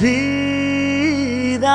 vida.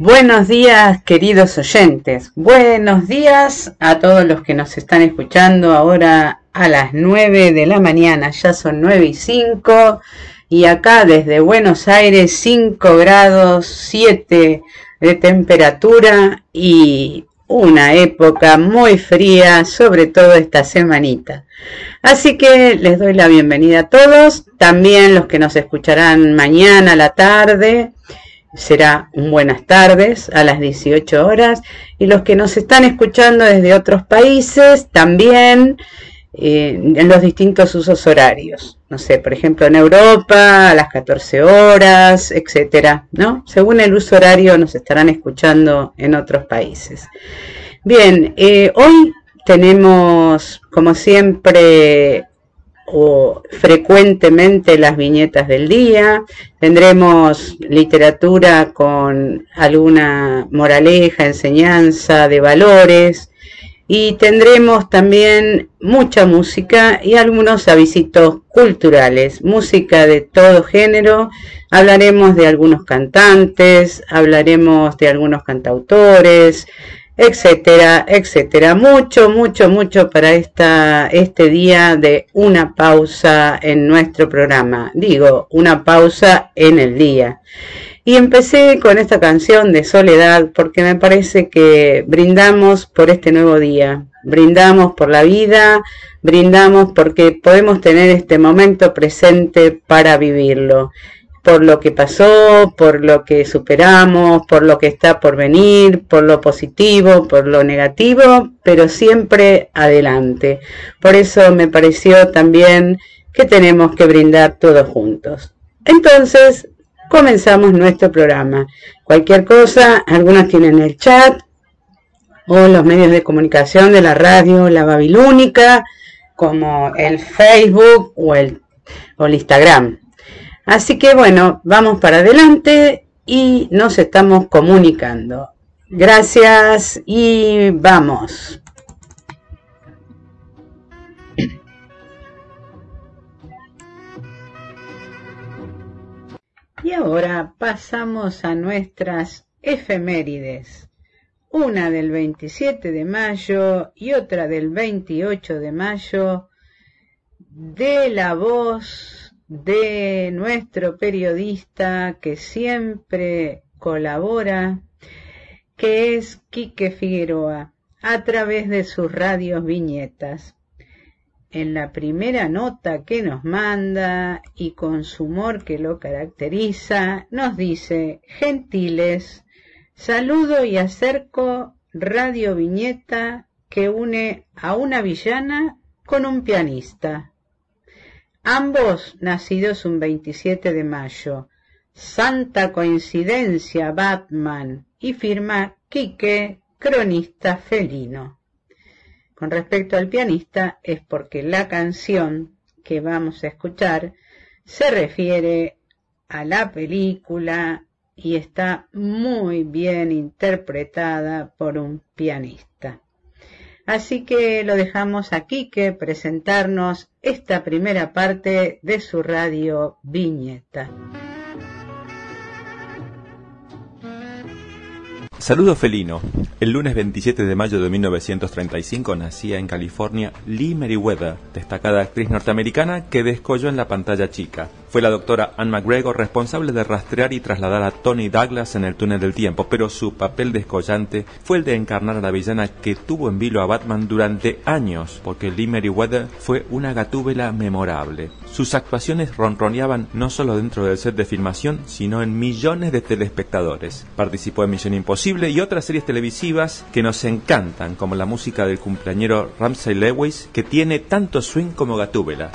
Buenos días, queridos oyentes. Buenos días a todos los que nos están escuchando ahora a las 9 de la mañana. Ya son 9 y 5 y acá desde Buenos Aires 5 grados 7 de temperatura y una época muy fría, sobre todo esta semanita. Así que les doy la bienvenida a todos, también los que nos escucharán mañana a la tarde será un buenas tardes a las 18 horas y los que nos están escuchando desde otros países también eh, en los distintos usos horarios. No sé, por ejemplo en Europa a las 14 horas, etcétera, ¿no? Según el uso horario nos estarán escuchando en otros países. Bien, eh, hoy tenemos como siempre o frecuentemente las viñetas del día, tendremos literatura con alguna moraleja, enseñanza de valores y tendremos también mucha música y algunos avisitos culturales, música de todo género, hablaremos de algunos cantantes, hablaremos de algunos cantautores, etcétera, etcétera. Mucho, mucho, mucho para esta, este día de una pausa en nuestro programa. Digo, una pausa en el día. Y empecé con esta canción de Soledad porque me parece que brindamos por este nuevo día, brindamos por la vida, brindamos porque podemos tener este momento presente para vivirlo por lo que pasó, por lo que superamos, por lo que está por venir, por lo positivo, por lo negativo, pero siempre adelante. Por eso me pareció también que tenemos que brindar todos juntos. Entonces, comenzamos nuestro programa. Cualquier cosa, algunos tienen el chat o los medios de comunicación de la radio La Babilónica, como el Facebook o el, o el Instagram. Así que bueno, vamos para adelante y nos estamos comunicando. Gracias y vamos. Y ahora pasamos a nuestras efemérides. Una del 27 de mayo y otra del 28 de mayo de la voz de nuestro periodista que siempre colabora, que es Quique Figueroa, a través de sus radios viñetas. En la primera nota que nos manda y con su humor que lo caracteriza, nos dice, gentiles, saludo y acerco radio viñeta que une a una villana con un pianista. Ambos nacidos un 27 de mayo. Santa coincidencia, Batman. Y firma Quique, cronista felino. Con respecto al pianista, es porque la canción que vamos a escuchar se refiere a la película y está muy bien interpretada por un pianista. Así que lo dejamos aquí que presentarnos esta primera parte de su radio Viñeta. Saludo felino. El lunes 27 de mayo de 1935 nacía en California Lee Meriwether, destacada actriz norteamericana que descolló en la pantalla chica. Fue la doctora Anne McGregor responsable de rastrear y trasladar a Tony Douglas en el túnel del tiempo, pero su papel descollante fue el de encarnar a la villana que tuvo en vilo a Batman durante años, porque Lee Meriwether fue una gatúbela memorable. Sus actuaciones ronroneaban no solo dentro del set de filmación, sino en millones de telespectadores. Participó en Misión Imposible y otras series televisivas que nos encantan, como la música del cumpleañero Ramsay Lewis, que tiene tanto swing como gatúbela.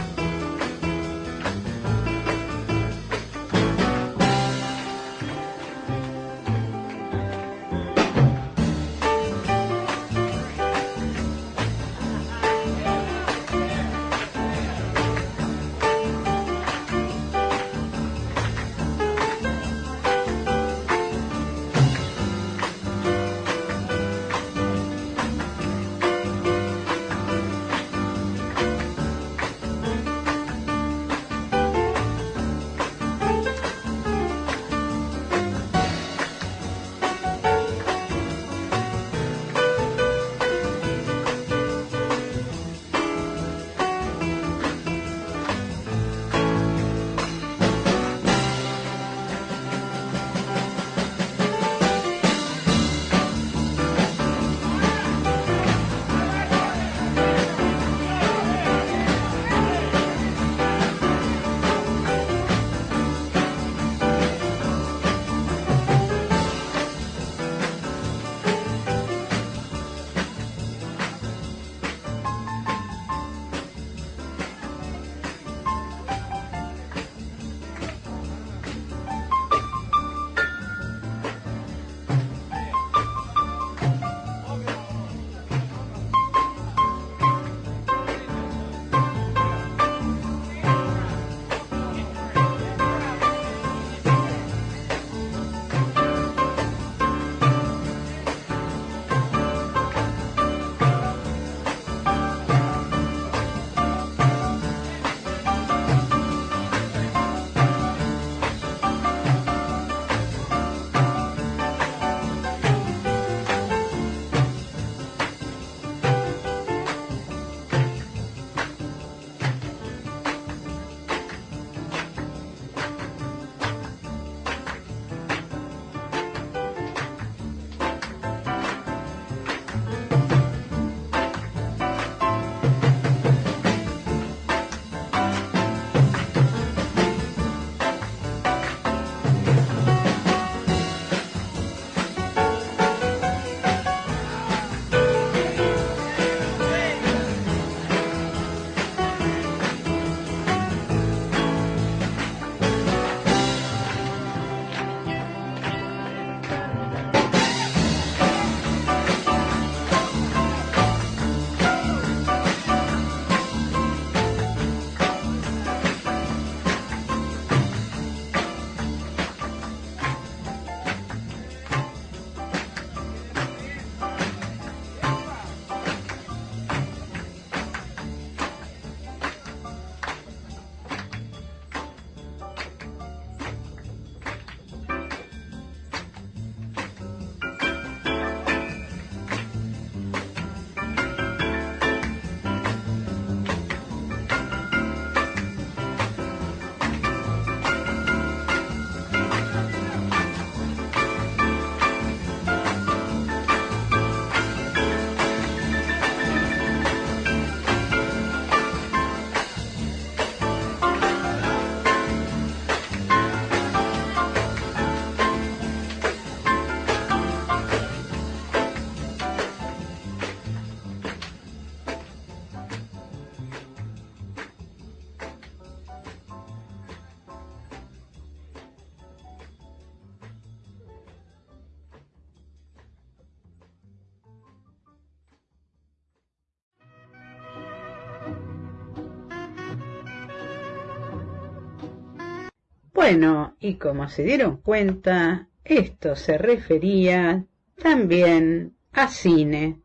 Bueno, y como se dieron cuenta, esto se refería también a cine.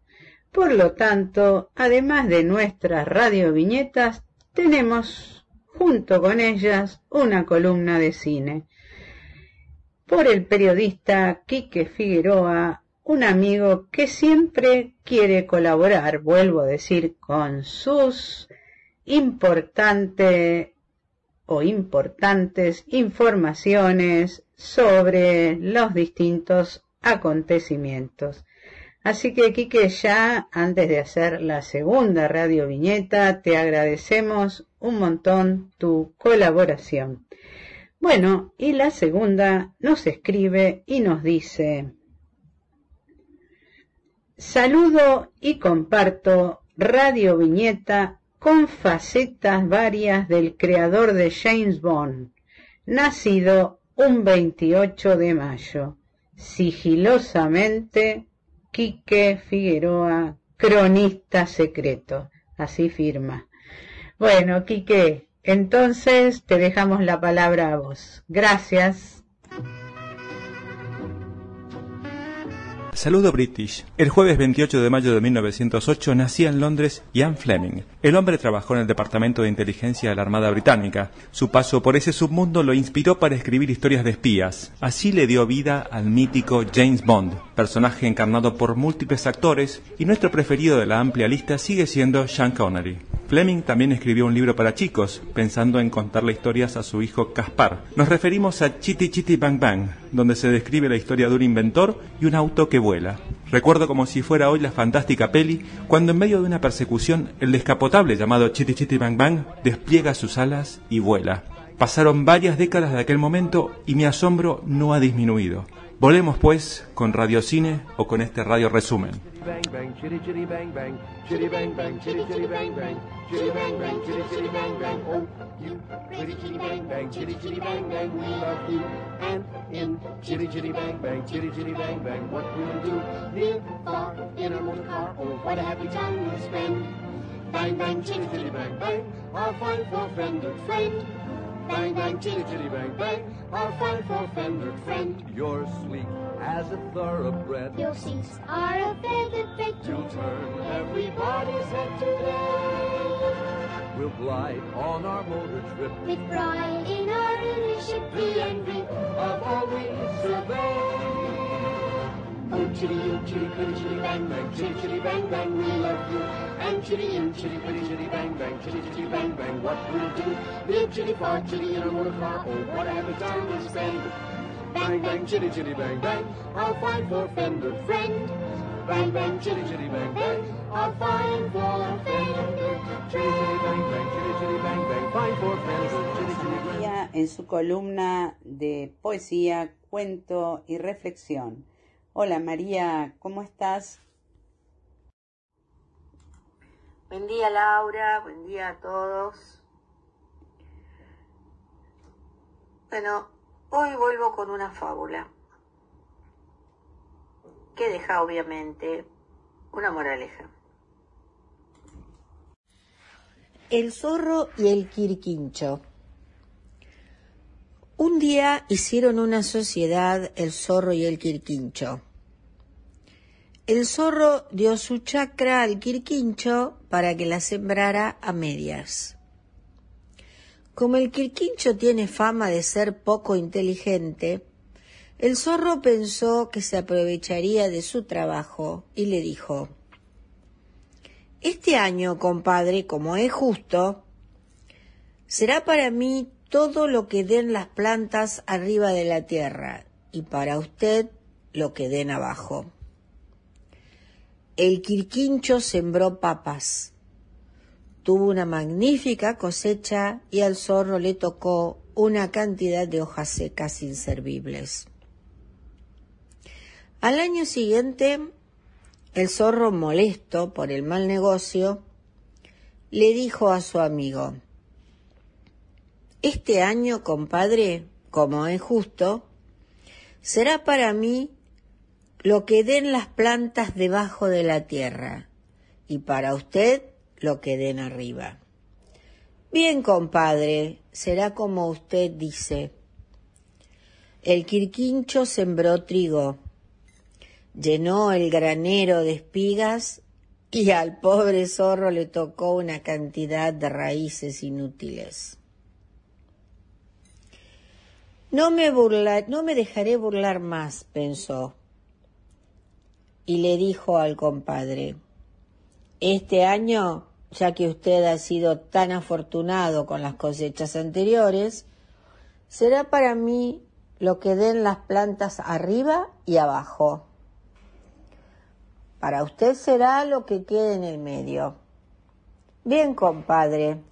Por lo tanto, además de nuestras radioviñetas, tenemos junto con ellas una columna de cine. Por el periodista Quique Figueroa, un amigo que siempre quiere colaborar, vuelvo a decir, con sus importantes o importantes informaciones sobre los distintos acontecimientos. Así que, Quique, ya antes de hacer la segunda radio viñeta, te agradecemos un montón tu colaboración. Bueno, y la segunda nos escribe y nos dice, saludo y comparto radio viñeta con facetas varias del creador de James Bond, nacido un 28 de mayo. Sigilosamente, Quique Figueroa, cronista secreto. Así firma. Bueno, Quique, entonces te dejamos la palabra a vos. Gracias. Saludo British. El jueves 28 de mayo de 1908 nacía en Londres Ian Fleming. El hombre trabajó en el Departamento de Inteligencia de la Armada Británica. Su paso por ese submundo lo inspiró para escribir historias de espías. Así le dio vida al mítico James Bond, personaje encarnado por múltiples actores, y nuestro preferido de la amplia lista sigue siendo Sean Connery. Fleming también escribió un libro para chicos, pensando en contarle historias a su hijo Caspar. Nos referimos a Chitty Chitty Bang Bang, donde se describe la historia de un inventor y un auto que Recuerdo como si fuera hoy la fantástica peli, cuando en medio de una persecución el descapotable llamado Chitty Chitty Bang Bang despliega sus alas y vuela. Pasaron varias décadas de aquel momento y mi asombro no ha disminuido. Volemos pues con Radio Cine o con este radio resumen. Bang bang, chitty chitty bang bang, chitty bang bang, chitty chitty bang bang, chitty bang bang, chitty chitty bang bang. Oh, you pretty chitty bang bang, chitty chitty bang bang, we love you. And in chitty chitty bang bang, chitty chitty bang bang, what we'll do? Near, far, in a motor car, oh, what a happy time we'll spend. Bang bang, chitty chitty bang bang, our fine for friend and friend. Bang bang, chitty chitty bang bang, our fine for friend and friend. You're sleek as a thoroughbred. Your seats are a feather bed. You'll turn everybody's head today. We'll glide on our motor trip. With pride in our leadership, the envy of all we survey. Oh, chitty, oh, chitty, pretty, chitty, bang, bang, chitty, chitty, bang, bang, we love you. And chitty, oh, chitty, pretty, chitty, bang, bang, chitty, chitty, bang, bang, what we'll do. Live chitty, far, chitty, in a motor car, oh, what a happy time we spend. Bang, bang, chitty, chitty, bang, bang, our fine four-fender friend. Bang, bang, chitty, chitty, bang, bang, our fine four-fender. Chitty, chitty, bang, bang, chitty, chitty, bang, bang, fine four-fender. Chitty, chitty, bang. En su columna de poesía, cuento y reflexión. Hola María, ¿cómo estás? Buen día Laura, buen día a todos. Bueno, Hoy vuelvo con una fábula que deja obviamente una moraleja. El zorro y el quirquincho. Un día hicieron una sociedad el zorro y el quirquincho. El zorro dio su chacra al quirquincho para que la sembrara a medias. Como el quirquincho tiene fama de ser poco inteligente, el zorro pensó que se aprovecharía de su trabajo y le dijo, Este año, compadre, como es justo, será para mí todo lo que den las plantas arriba de la tierra y para usted lo que den abajo. El quirquincho sembró papas Tuvo una magnífica cosecha y al zorro le tocó una cantidad de hojas secas inservibles. Al año siguiente, el zorro, molesto por el mal negocio, le dijo a su amigo, Este año, compadre, como es justo, será para mí lo que den las plantas debajo de la tierra, y para usted lo que den arriba. Bien, compadre, será como usted dice. El quirquincho sembró trigo, llenó el granero de espigas y al pobre zorro le tocó una cantidad de raíces inútiles. No me, no me dejaré burlar más, pensó, y le dijo al compadre, este año ya que usted ha sido tan afortunado con las cosechas anteriores, será para mí lo que den las plantas arriba y abajo. Para usted será lo que quede en el medio. Bien, compadre,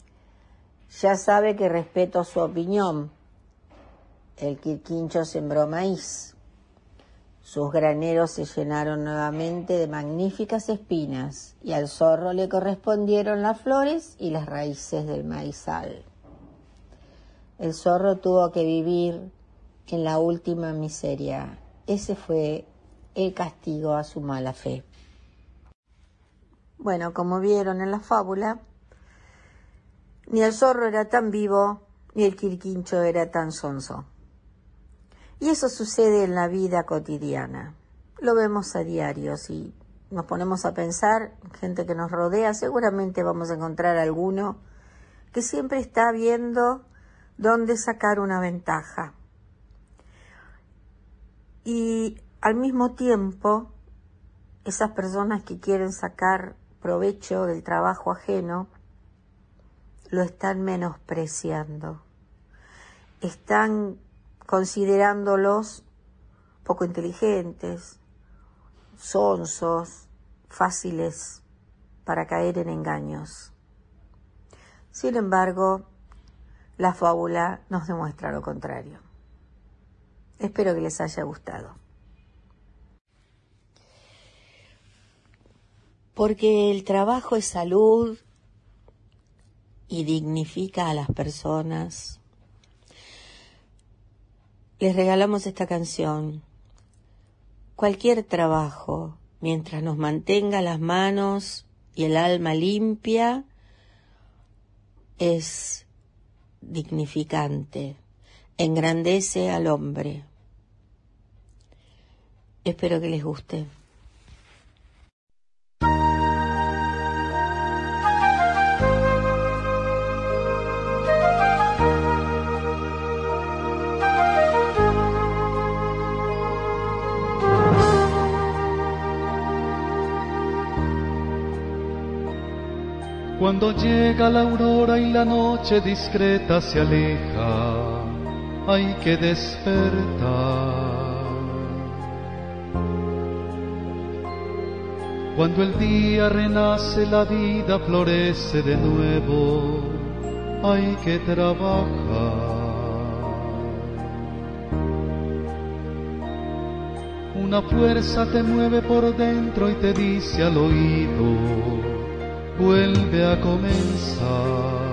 ya sabe que respeto su opinión. El quirquincho sembró maíz. Sus graneros se llenaron nuevamente de magníficas espinas y al zorro le correspondieron las flores y las raíces del maizal. El zorro tuvo que vivir en la última miseria. Ese fue el castigo a su mala fe. Bueno, como vieron en la fábula, ni el zorro era tan vivo, ni el quirquincho era tan sonso. Y eso sucede en la vida cotidiana. Lo vemos a diario. Si nos ponemos a pensar, gente que nos rodea, seguramente vamos a encontrar alguno que siempre está viendo dónde sacar una ventaja. Y al mismo tiempo, esas personas que quieren sacar provecho del trabajo ajeno, lo están menospreciando. Están considerándolos poco inteligentes, sonsos, fáciles para caer en engaños. Sin embargo, la fábula nos demuestra lo contrario. Espero que les haya gustado. Porque el trabajo es salud y dignifica a las personas les regalamos esta canción. Cualquier trabajo, mientras nos mantenga las manos y el alma limpia, es dignificante, engrandece al hombre. Espero que les guste. Cuando llega la aurora y la noche discreta se aleja, hay que despertar. Cuando el día renace, la vida florece de nuevo, hay que trabajar. Una fuerza te mueve por dentro y te dice al oído, vuelve a comenzar.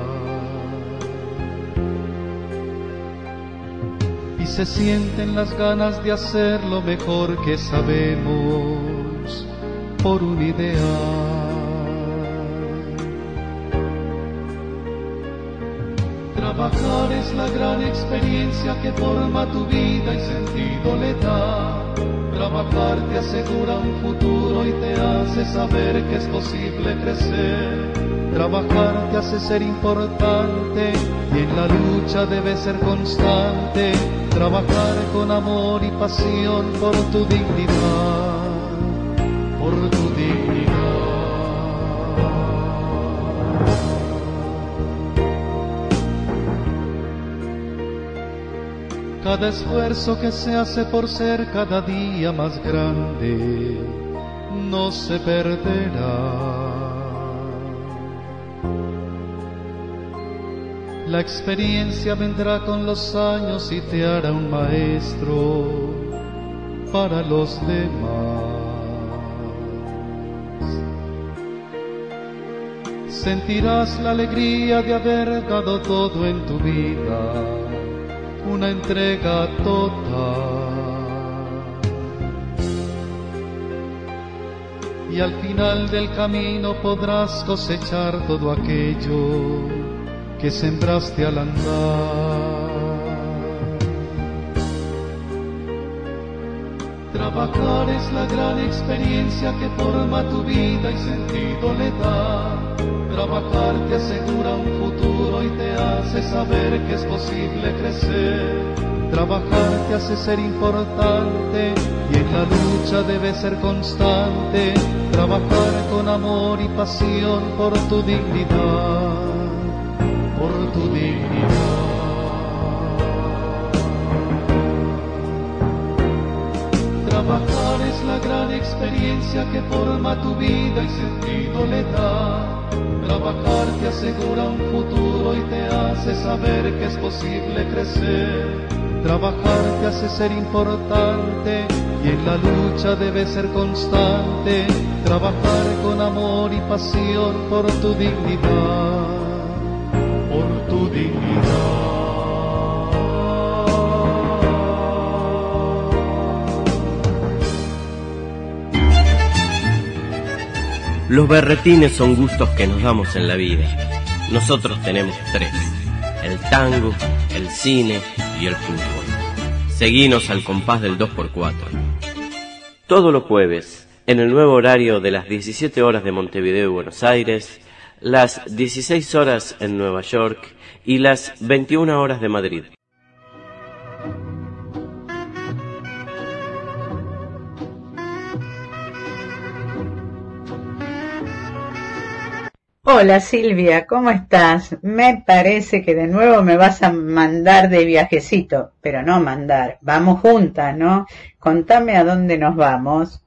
Y se sienten las ganas de hacer lo mejor que sabemos por un ideal. Trabajar es la gran experiencia que forma tu vida y sentido le da Trabajar te asegura un futuro y te hace saber que es posible crecer. Trabajar te hace ser importante y en la lucha debe ser constante. Trabajar con amor y pasión por tu dignidad, Cada esfuerzo que se hace por ser cada día más grande no se perderá. La experiencia vendrá con los años y te hará un maestro para los demás. Sentirás la alegría de haber dado todo en tu vida una entrega total. Y al final del camino podrás cosechar todo aquello que sembraste al andar. Trabajar es la gran experiencia que forma tu vida y sentido le da. Trabajar te asegura un futuro te hace saber que es posible crecer. Trabajar te hace ser importante y en la lucha debes ser constante. Trabajar con amor y pasión por tu dignidad, experiencia que forma tu vida y sentido le da. Trabajar te asegura un futuro y te hace saber que es posible crecer. Trabajar te hace ser importante y en la lucha debe ser constante. Trabajar con amor y pasión por tu dignidad, por tu dignidad. Los berretines son gustos que nos damos en la vida. Nosotros tenemos tres. El tango, el cine y el fútbol. Seguinos al compás del 2x4. Todos los jueves, en el nuevo horario de las 17 horas de Montevideo y Buenos Aires, las 16 horas en Nueva York y las 21 horas de Madrid. Hola Silvia, ¿cómo estás? Me parece que de nuevo me vas a mandar de viajecito, pero no mandar, vamos juntas, ¿no? Contame a dónde nos vamos.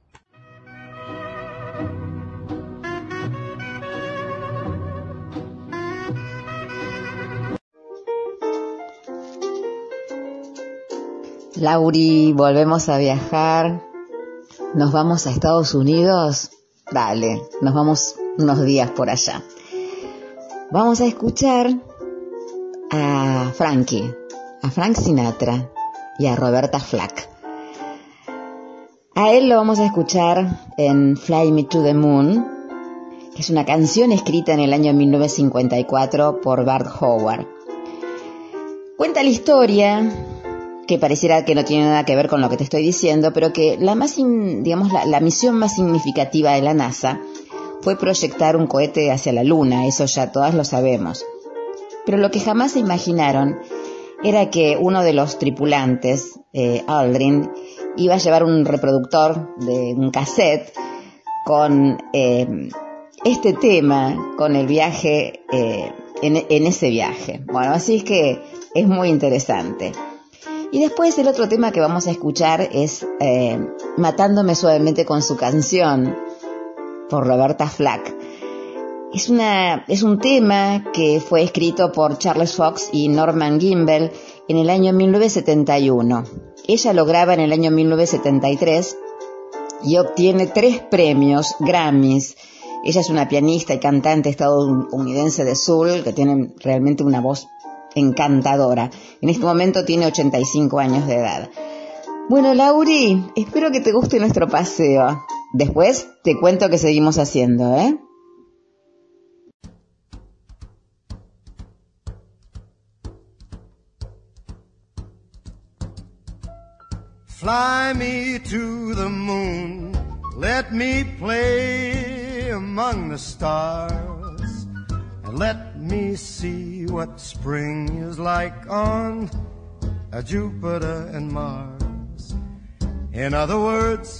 Lauri, volvemos a viajar. ¿Nos vamos a Estados Unidos? Dale, nos vamos unos días por allá. Vamos a escuchar a Frankie, a Frank Sinatra y a Roberta Flack. A él lo vamos a escuchar en Fly Me to the Moon, que es una canción escrita en el año 1954 por Bart Howard. Cuenta la historia que pareciera que no tiene nada que ver con lo que te estoy diciendo, pero que la más, digamos, la, la misión más significativa de la NASA fue proyectar un cohete hacia la Luna, eso ya todas lo sabemos. Pero lo que jamás se imaginaron era que uno de los tripulantes, eh, Aldrin, iba a llevar un reproductor de un cassette con eh, este tema, con el viaje, eh, en, ese viaje. Bueno, así es que es muy interesante. Y después el otro tema que vamos a escuchar es eh, Matándome suavemente con su canción, por Roberta Flack. Es, una, es un tema que fue escrito por Charles Fox y Norman Gimbel en el año 1971. Ella lo graba en el año 1973 y obtiene tres premios Grammys. Ella es una pianista y cantante estadounidense de soul que tiene realmente una voz encantadora. En este momento tiene 85 años de edad. Bueno, Lauri, espero que te guste nuestro paseo. Después te cuento qué seguimos haciendo, ¿eh? Fly me to the moon, let me play among the stars, and let me see what spring is like on a Jupiter and Mars. In other words,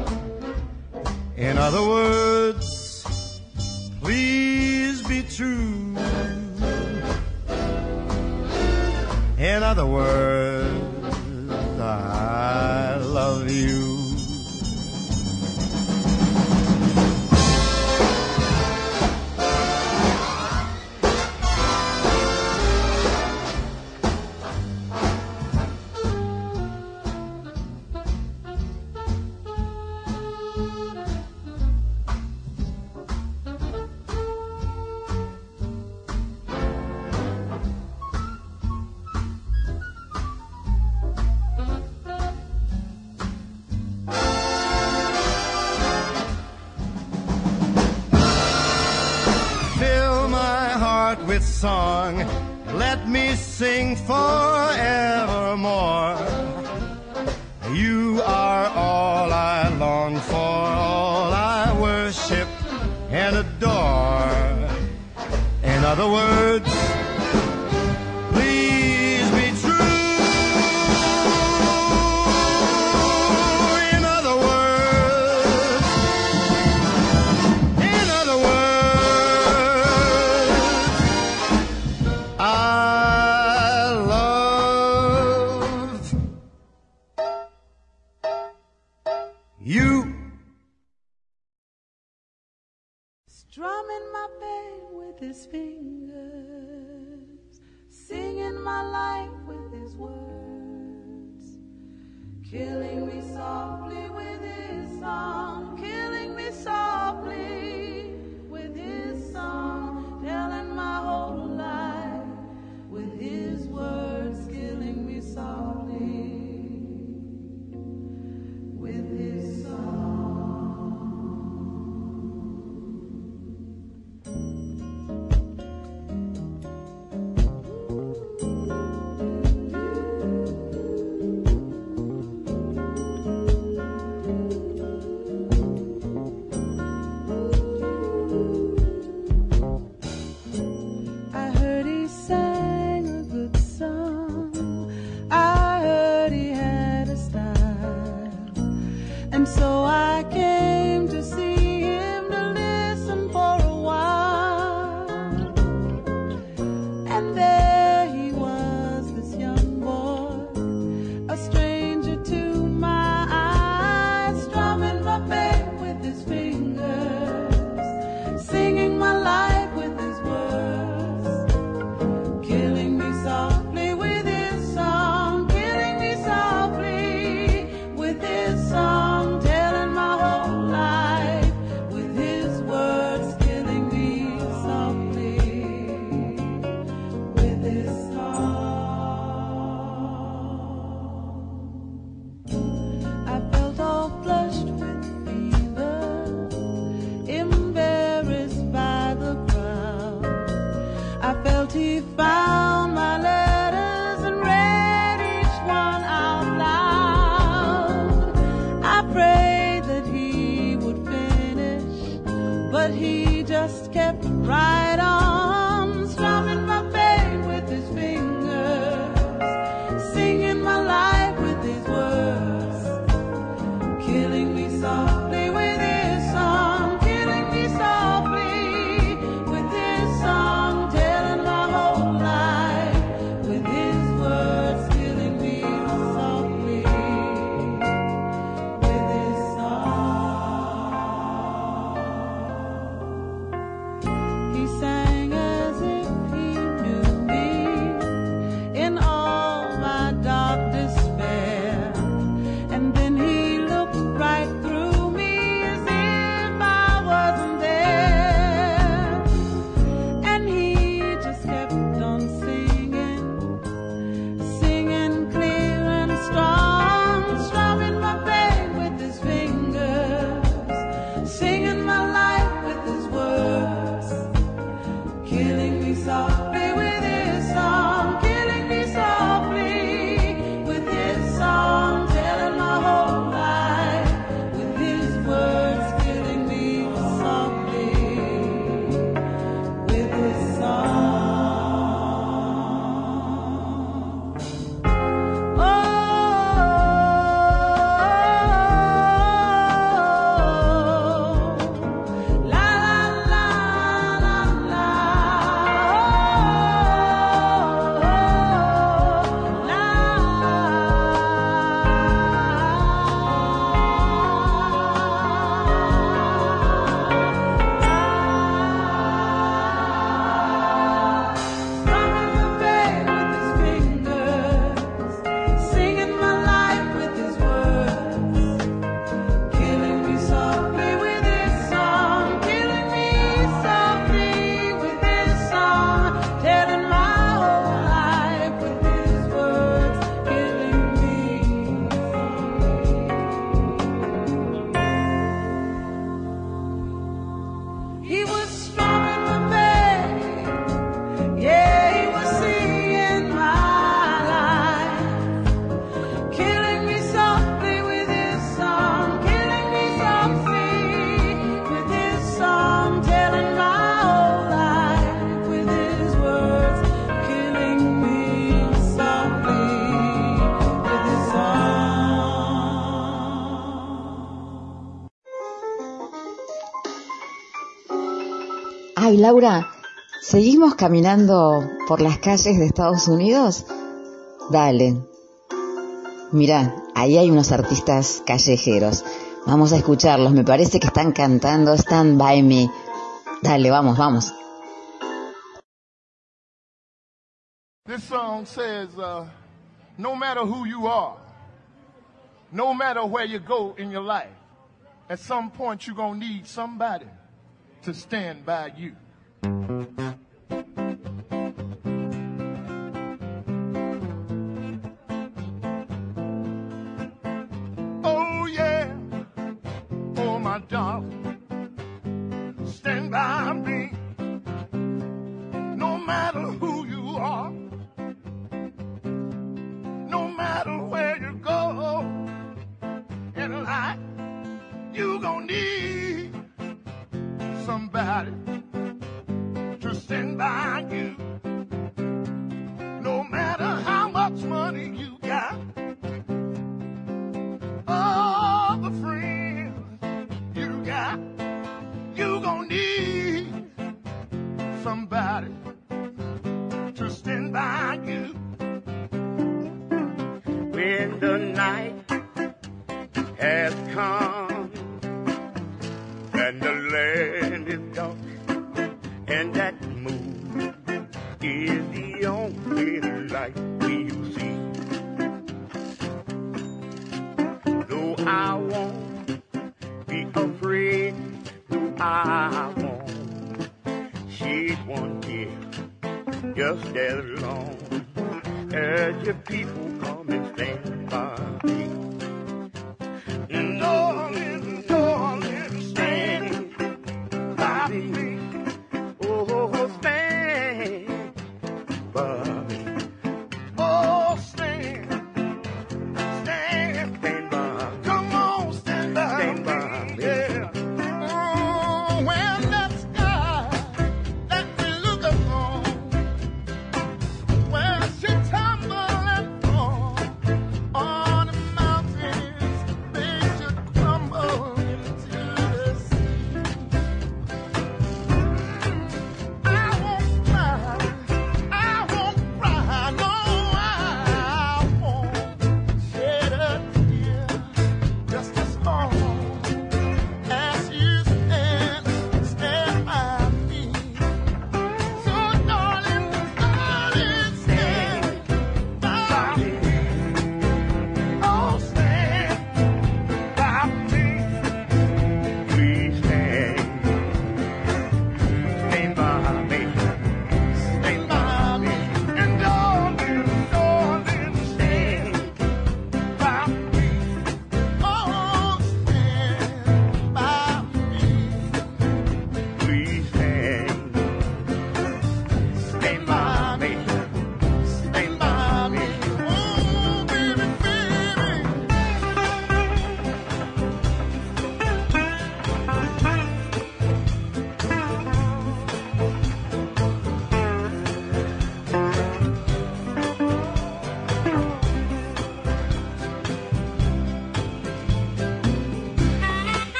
In other words, please be true. In other words, Laura, ¿seguimos caminando por las calles de Estados Unidos? Dale. Mirá, ahí hay unos artistas callejeros. Vamos a escucharlos. Me parece que están cantando Stand By Me. Dale, vamos, vamos. This song says, uh, no matter who you are, no matter where you go in your life, at some point you're going to need somebody to stand by you. 嗯嗯嗯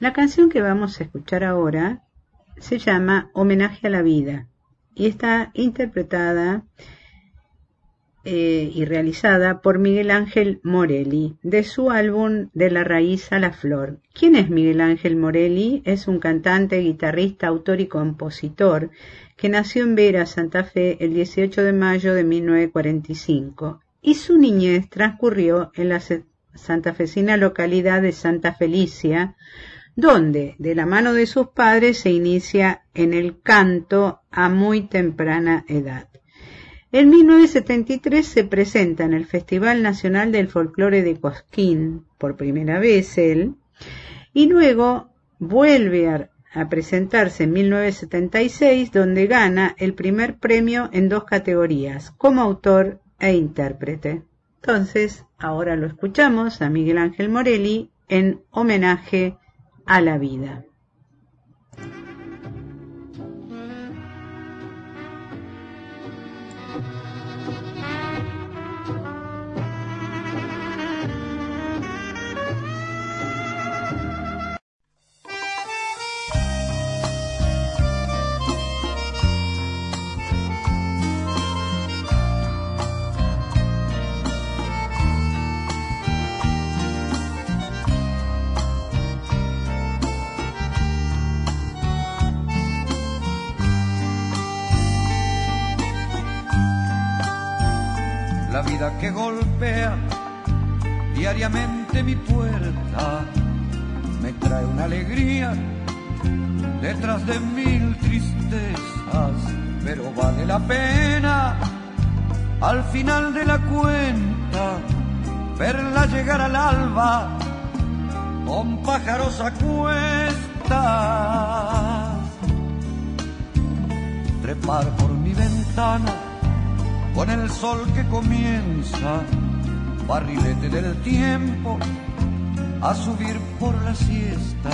La canción que vamos a escuchar ahora se llama Homenaje a la Vida y está interpretada eh, y realizada por Miguel Ángel Morelli de su álbum De la raíz a la flor. ¿Quién es Miguel Ángel Morelli? Es un cantante, guitarrista, autor y compositor que nació en Vera, Santa Fe, el 18 de mayo de 1945 y su niñez transcurrió en la santafesina localidad de Santa Felicia, donde de la mano de sus padres se inicia en el canto a muy temprana edad. En 1973 se presenta en el Festival Nacional del Folclore de Cosquín, por primera vez él, y luego vuelve a, presentarse en 1976, donde gana el primer premio en dos categorías, como autor e intérprete. Entonces, ahora lo escuchamos a Miguel Ángel Morelli en homenaje a la vida. Que golpea diariamente mi puerta. Me trae una alegría detrás de mil tristezas, pero vale la pena al final de la cuenta verla llegar al alba con pájaros a cuestas, trepar por mi ventana con el sol que comienza, barrilete del tiempo, a subir por la siesta,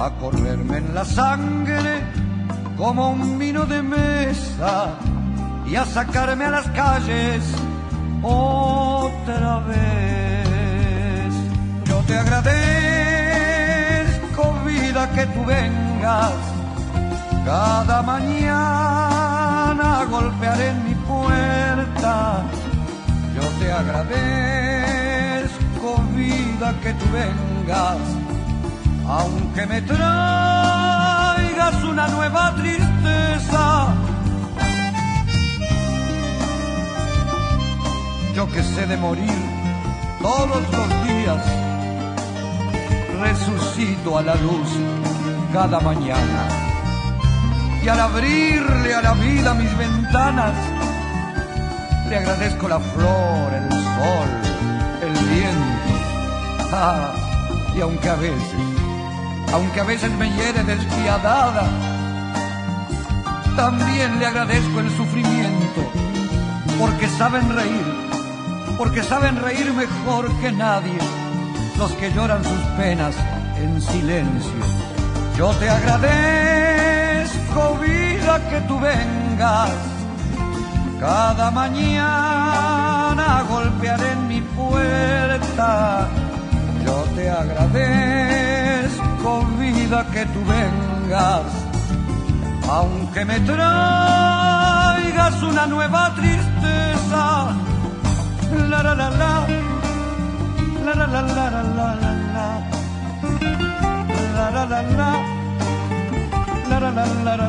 a correrme en la sangre como un vino de mesa y a sacarme a las calles otra vez. Yo te agradezco, vida, que tú vengas cada mañana a golpear en puerta. Yo te agradezco, vida, que tú vengas, aunque me traigas una nueva tristeza. Yo que sé de morir todos los días, resucito a la luz cada mañana. Y al abrirle a la vida mis ventanas, le agradezco la flor, el sol, el viento. Ah, y aunque a veces, aunque a veces me hiere despiadada, también le agradezco el sufrimiento, porque saben reír, porque saben reír mejor que nadie los que lloran sus penas en silencio. Yo te agradezco, vida, que tú vengas cada mañana a golpear en mi puerta. Yo te agradezco, vida, que tú vengas, aunque me traigas una nueva tristeza. La, la la la la la la la la la la la la la la la la la la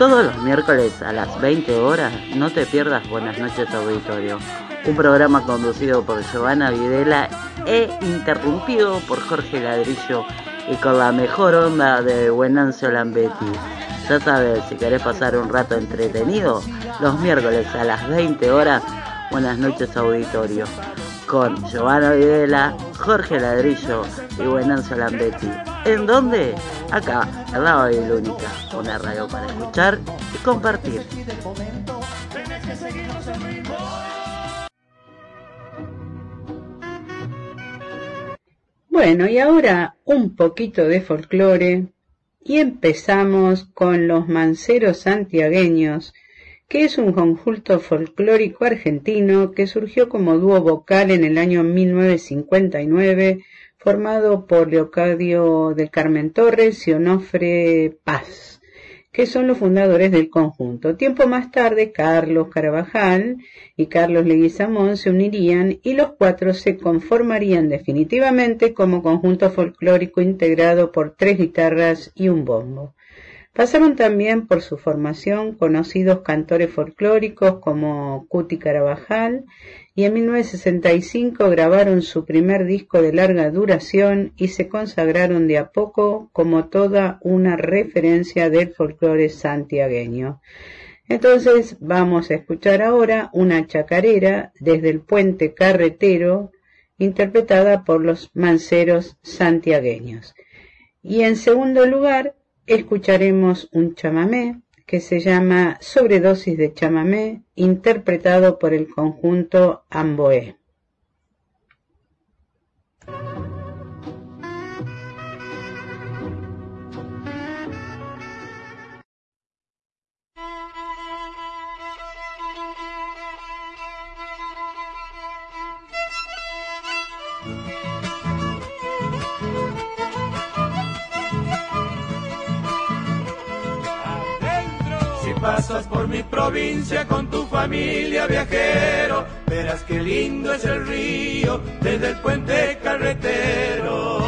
Todos los miércoles a las 20 horas no te pierdas Buenas noches Auditorio, un programa conducido por Giovanna Videla e interrumpido por Jorge Ladrillo y con la mejor onda de Buenancio Lambetti. Ya sabes, si querés pasar un rato entretenido, los miércoles a las 20 horas, Buenas noches Auditorio, con Giovanna Videla, Jorge Ladrillo y Buenancio Lambetti. ¿En dónde? Acá, al lado de la única. Una radio para escuchar y compartir. Bueno, y ahora un poquito de folclore y empezamos con los manceros santiagueños, que es un conjunto folclórico argentino que surgió como dúo vocal en el año 1959, formado por Leocadio del Carmen Torres y Onofre Paz que son los fundadores del conjunto. Tiempo más tarde, Carlos Carabajal y Carlos Leguizamón se unirían y los cuatro se conformarían definitivamente como conjunto folclórico integrado por tres guitarras y un bombo. Pasaron también por su formación conocidos cantores folclóricos como Cuti Carabajal y en 1965 grabaron su primer disco de larga duración y se consagraron de a poco como toda una referencia del folclore santiagueño. Entonces vamos a escuchar ahora una chacarera desde el puente carretero interpretada por los manceros santiagueños. Y en segundo lugar escucharemos un chamamé que se llama Sobredosis de chamamé, interpretado por el conjunto Amboé. Pasas por mi provincia con tu familia viajero, verás qué lindo es el río desde el puente carretero.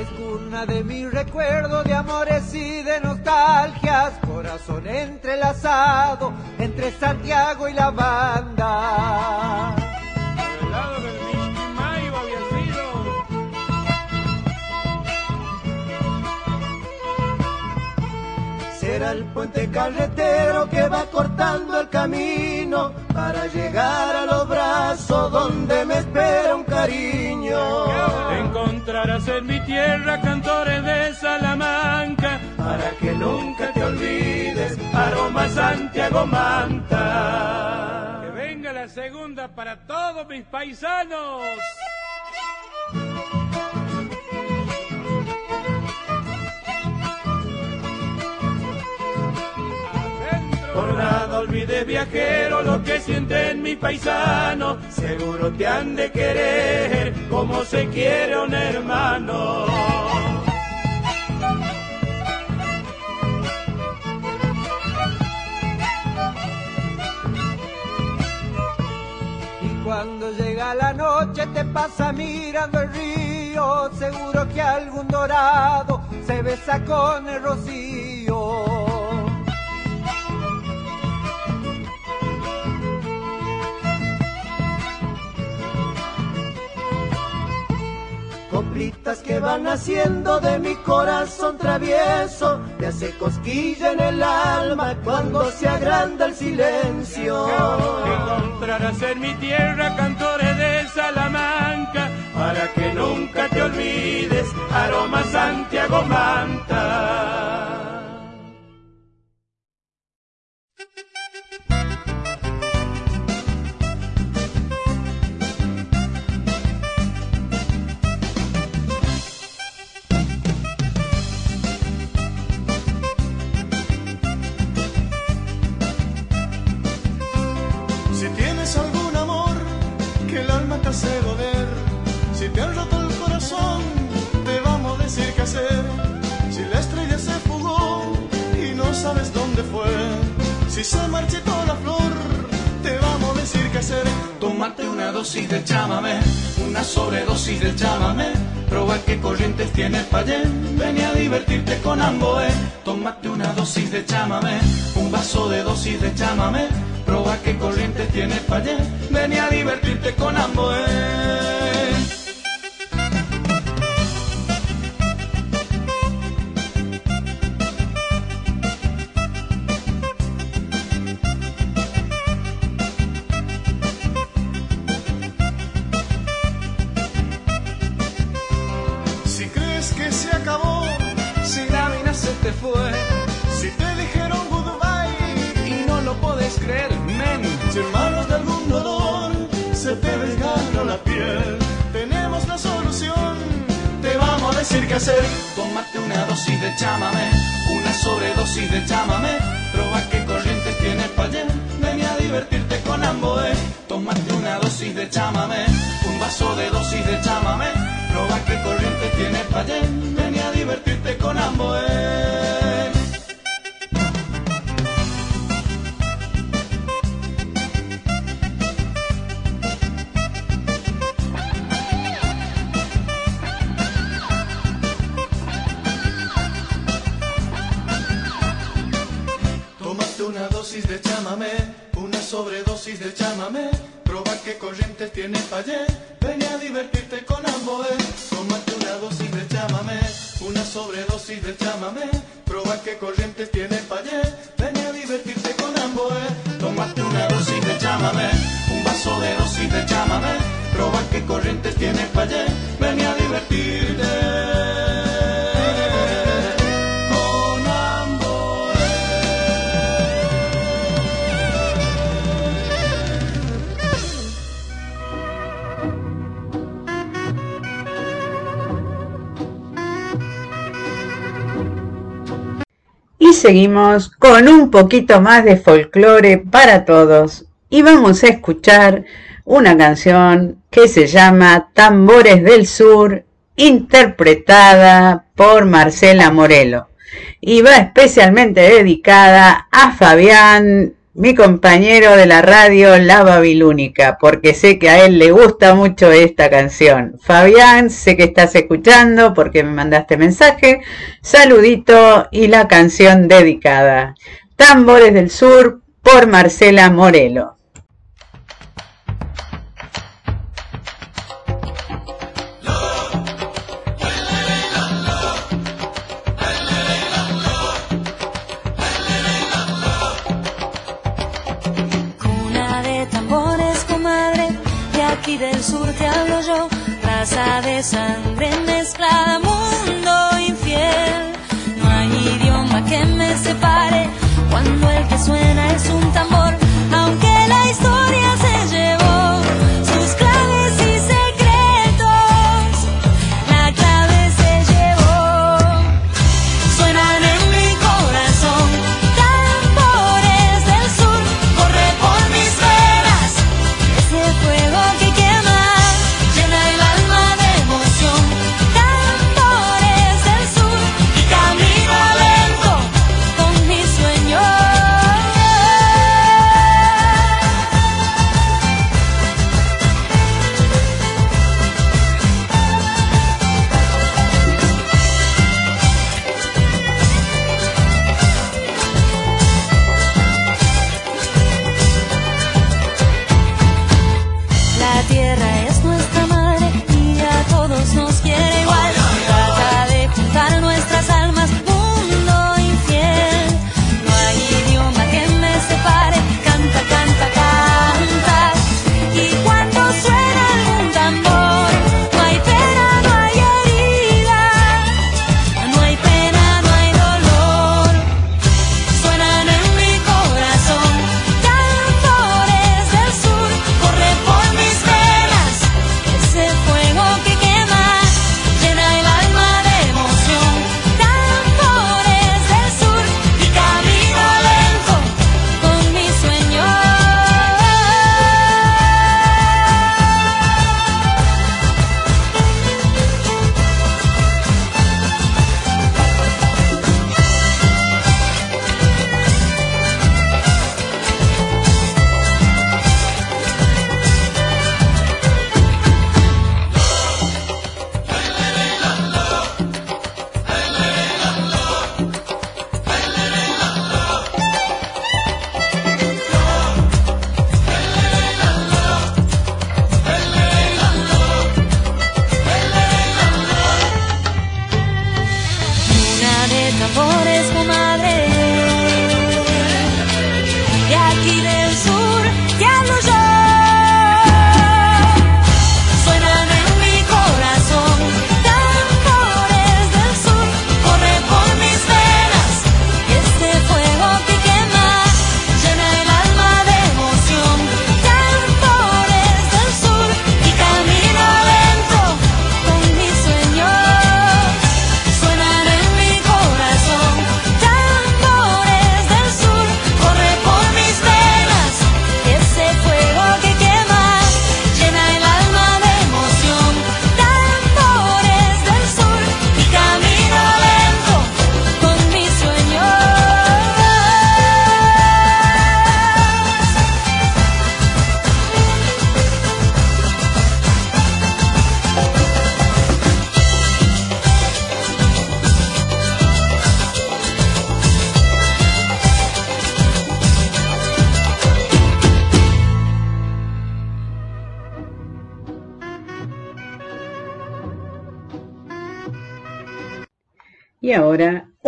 Es cuna de mi recuerdo de amores y de nostalgias, corazón entrelazado entre Santiago y la banda. Será el puente carretero que va cortando el camino para llegar a los brazos donde me espera un cariño. Encontrarás en mi tierra cantores de Salamanca para que nunca te olvides, aroma Santiago Manta. Que venga la segunda para todos mis paisanos. Olvides viajero lo que siente mi paisano, seguro te han de querer como se quiere un hermano. Y cuando llega la noche te pasa mirando el río, seguro que algún dorado se besa con el rocío. Que van haciendo de mi corazón travieso, me hace cosquilla en el alma cuando se agranda el silencio. Encontrarás en mi tierra cantores de Salamanca, para que nunca te olvides, aroma Santiago Manta. Si te han roto el corazón, te vamos a decir qué hacer. Si la estrella se fugó y no sabes dónde fue, si se marchitó la flor, te vamos a decir qué hacer. Tómate una dosis de chámame, una sobredosis de chámame. Proba qué corrientes tienes pa' allá. Ven a divertirte con Amboé. Tómate una dosis de chámame, un vaso de dosis de chámame. Proba qué corrientes tienes pa' allá. A divertirte con Amboé. Hacer. Tómate una dosis de chámame, una sobredosis de chámame. Proba qué corrientes tienes para allá. Ven a divertirte con Amboé. Tómate una dosis de chámame, un vaso de dosis de chámame. Proba qué corrientes tienes para allá. Ven a divertirte con Amboé. Seguimos con un poquito más de folclore para todos. Y vamos a escuchar una canción que se llama Tambores del Sur, interpretada por Marcela Morelo. Y va especialmente dedicada a Fabián, mi compañero de la radio La Babilónica, porque sé que a él le gusta mucho esta canción. Fabián, sé que estás escuchando porque me mandaste mensaje. Saludito y la canción dedicada. Tambores del Sur por Marcela Morelo. Del sur te hablo yo, raza de sangre mezclada, mundo infiel. No hay idioma que me separe cuando el que suena es un tambor,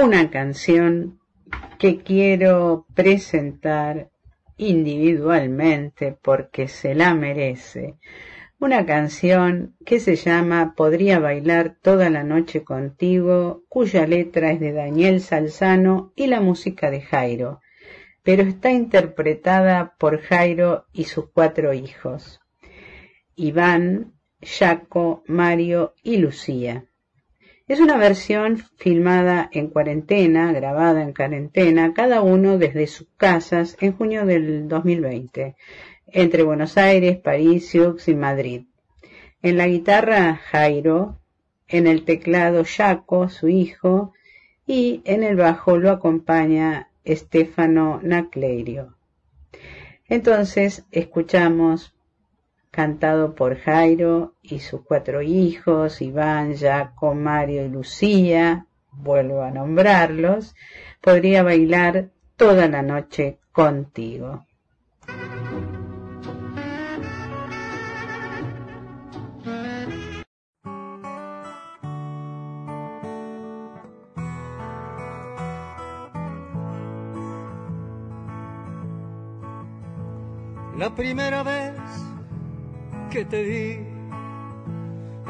una canción que quiero presentar individualmente porque se la merece. Una canción que se llama Podría bailar toda la noche contigo, cuya letra es de Daniel Salzano y la música de Jairo, pero está interpretada por Jairo y sus cuatro hijos, Iván, Jaco, Mario y Lucía. Es una versión filmada en cuarentena, grabada en cuarentena, cada uno desde sus casas en junio del 2020, entre Buenos Aires, París, Sioux y Madrid. En la guitarra Jairo, en el teclado Jaco, su hijo, y en el bajo lo acompaña Stefano Naclerio. Entonces escuchamos cantado por Jairo y sus cuatro hijos, Iván, Jaco, Mario y Lucía, vuelvo a nombrarlos, podría bailar toda la noche contigo. La primera vez que te vi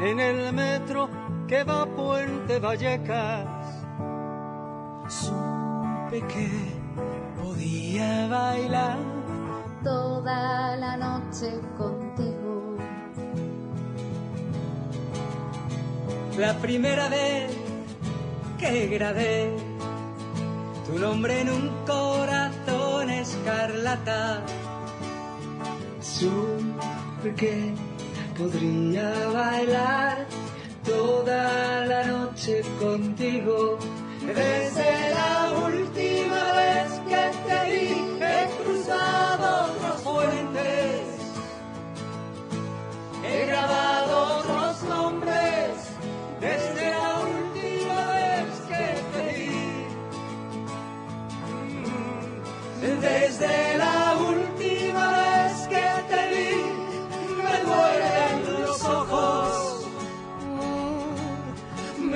en el metro que va a Puente Vallecas. Supe que podía bailar toda la noche contigo. La primera vez que grabé tu nombre en un corazón escarlata. Supe que podría bailar toda la noche contigo. Desde la última vez que te vi, he cruzado otros puentes, he grabado otros nombres. Desde la última vez que te vi, Mm, desde la última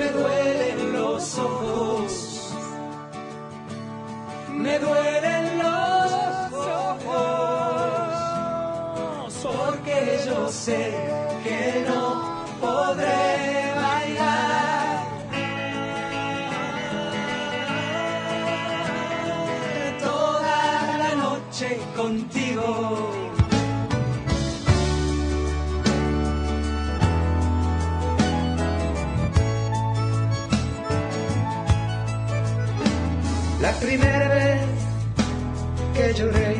me duelen los ojos, me duelen los ojos, porque yo sé primera vez que lloré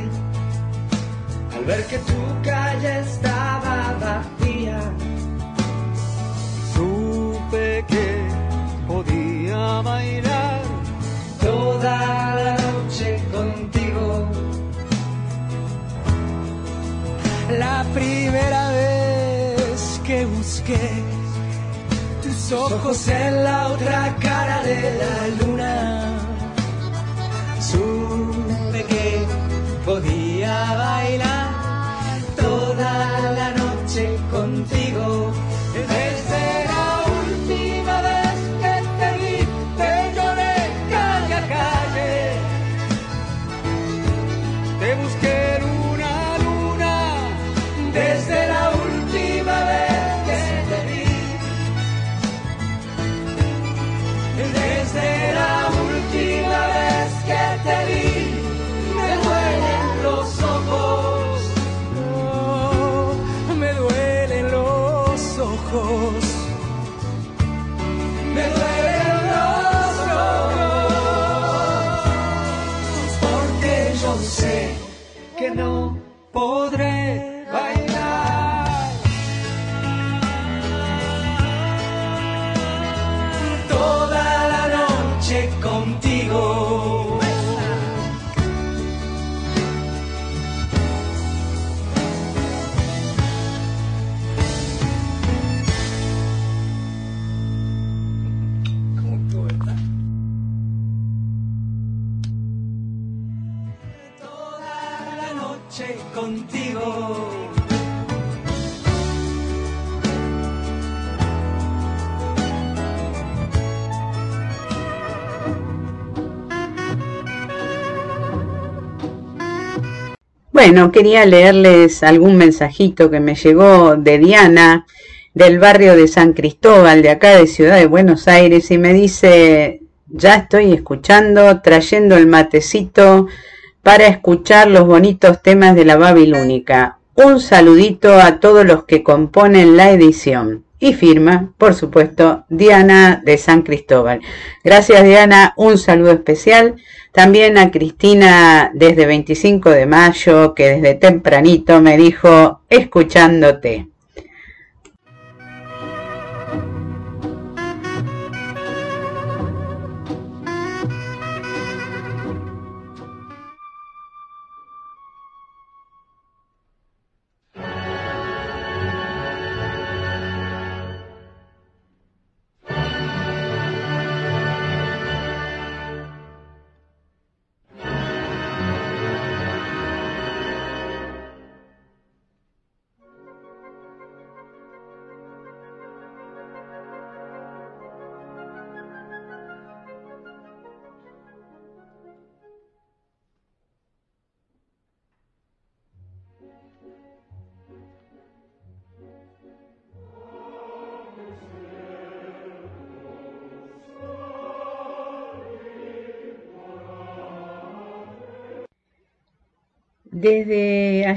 al ver que tu calle estaba vacía, supe que podía bailar toda la noche contigo. La primera vez que busqué tus ojos en la otra cara de la luna, Bueno, quería leerles algún mensajito que me llegó de Diana del barrio de San Cristóbal, de acá de Ciudad de Buenos Aires, y me dice, ya estoy escuchando, trayendo el matecito para escuchar los bonitos temas de la Babilónica. Un saludito a todos los que componen la edición. Y firma, por supuesto, Diana de San Cristóbal. Gracias Diana, un saludo especial. También a Cristina desde 25 de mayo, que desde tempranito me dijo, escuchándote.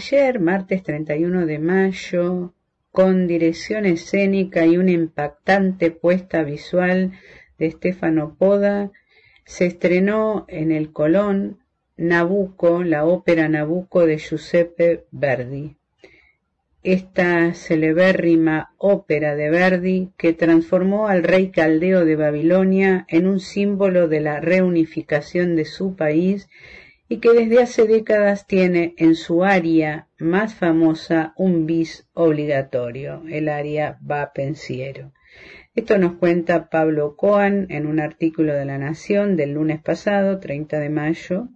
Ayer, martes 31 de mayo, con dirección escénica y una impactante puesta visual de Stefano Poda, se estrenó en el Colón Nabucco, la ópera Nabucco de Giuseppe Verdi. Esta celebérrima ópera de Verdi que transformó al rey caldeo de Babilonia en un símbolo de la reunificación de su país y que desde hace décadas tiene en su área más famosa un bis obligatorio, el área va pensiero. Esto nos cuenta Pablo Coan en un artículo de La Nación del lunes pasado, 30 de mayo,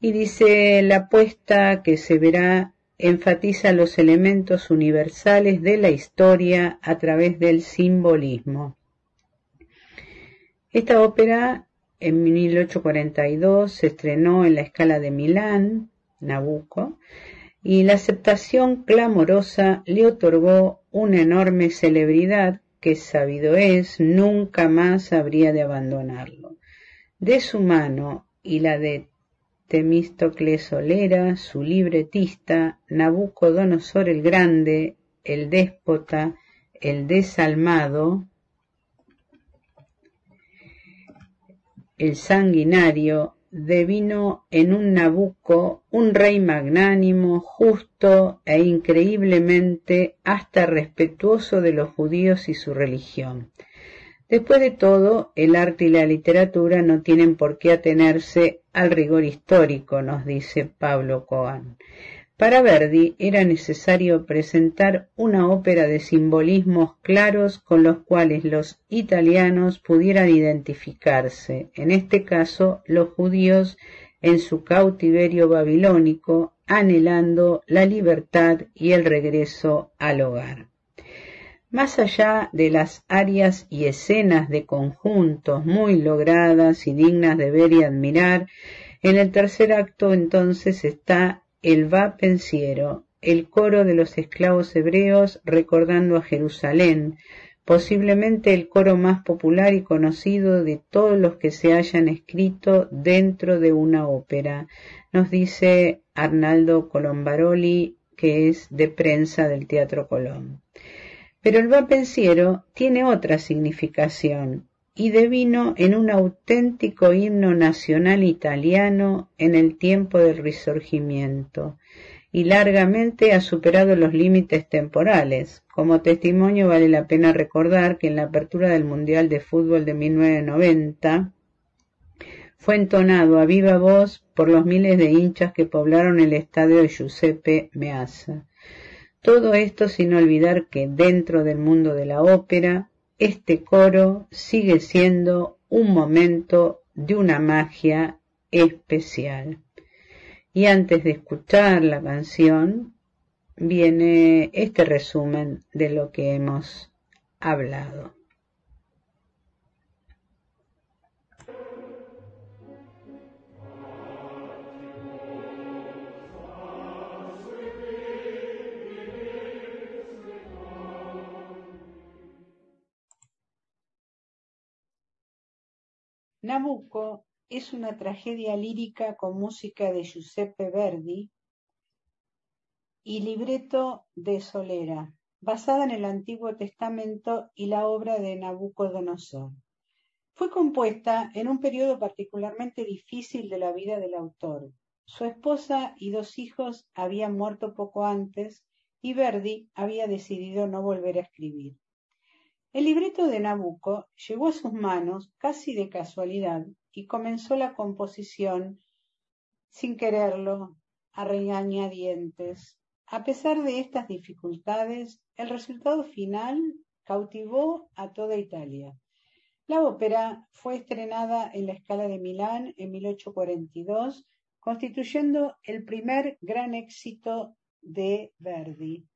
y dice la apuesta que se verá enfatiza los elementos universales de la historia a través del simbolismo. Esta ópera en 1842 se estrenó en la escala de Milán, Nabucco, y la aceptación clamorosa le otorgó una enorme celebridad que, sabido es, nunca más habría de abandonarlo. De su mano y la de Temístocles Solera, su libretista, Nabucodonosor el Grande, el déspota, el desalmado, el sanguinario, devino en un Nabucco un rey magnánimo, justo e increíblemente hasta respetuoso de los judíos y su religión. Después de todo, el arte y la literatura no tienen por qué atenerse al rigor histórico, nos dice Pablo Coan. Para Verdi era necesario presentar una ópera de simbolismos claros con los cuales los italianos pudieran identificarse, en este caso los judíos en su cautiverio babilónico, anhelando la libertad y el regreso al hogar. Más allá de las áreas y escenas de conjuntos muy logradas y dignas de ver y admirar, en el tercer acto entonces está el pensiero, el coro de los esclavos hebreos recordando a Jerusalén, posiblemente el coro más popular y conocido de todos los que se hayan escrito dentro de una ópera, nos dice Arnaldo Colombaroli, que es de prensa del Teatro Colón. Pero el pensiero tiene otra significación y devino en un auténtico himno nacional italiano en el tiempo del Risorgimiento y largamente ha superado los límites temporales. Como testimonio vale la pena recordar que en la apertura del Mundial de Fútbol de 1990 fue entonado a viva voz por los miles de hinchas que poblaron el estadio de Giuseppe Meazza. Todo esto sin olvidar que dentro del mundo de la ópera este coro sigue siendo un momento de una magia especial. Y antes de escuchar la canción, viene este resumen de lo que hemos hablado. Nabucco es una tragedia lírica con música de Giuseppe Verdi y libreto de Solera, basada en el Antiguo Testamento y la obra de Nabucodonosor. Fue compuesta en un periodo particularmente difícil de la vida del autor. Su esposa y dos hijos habían muerto poco antes y Verdi había decidido no volver a escribir. El libreto de Nabucco llegó a sus manos casi de casualidad y comenzó la composición sin quererlo, a regañadientes. A pesar de estas dificultades, el resultado final cautivó a toda Italia. La ópera fue estrenada en la Scala de Milán en 1842, constituyendo el primer gran éxito de Verdi,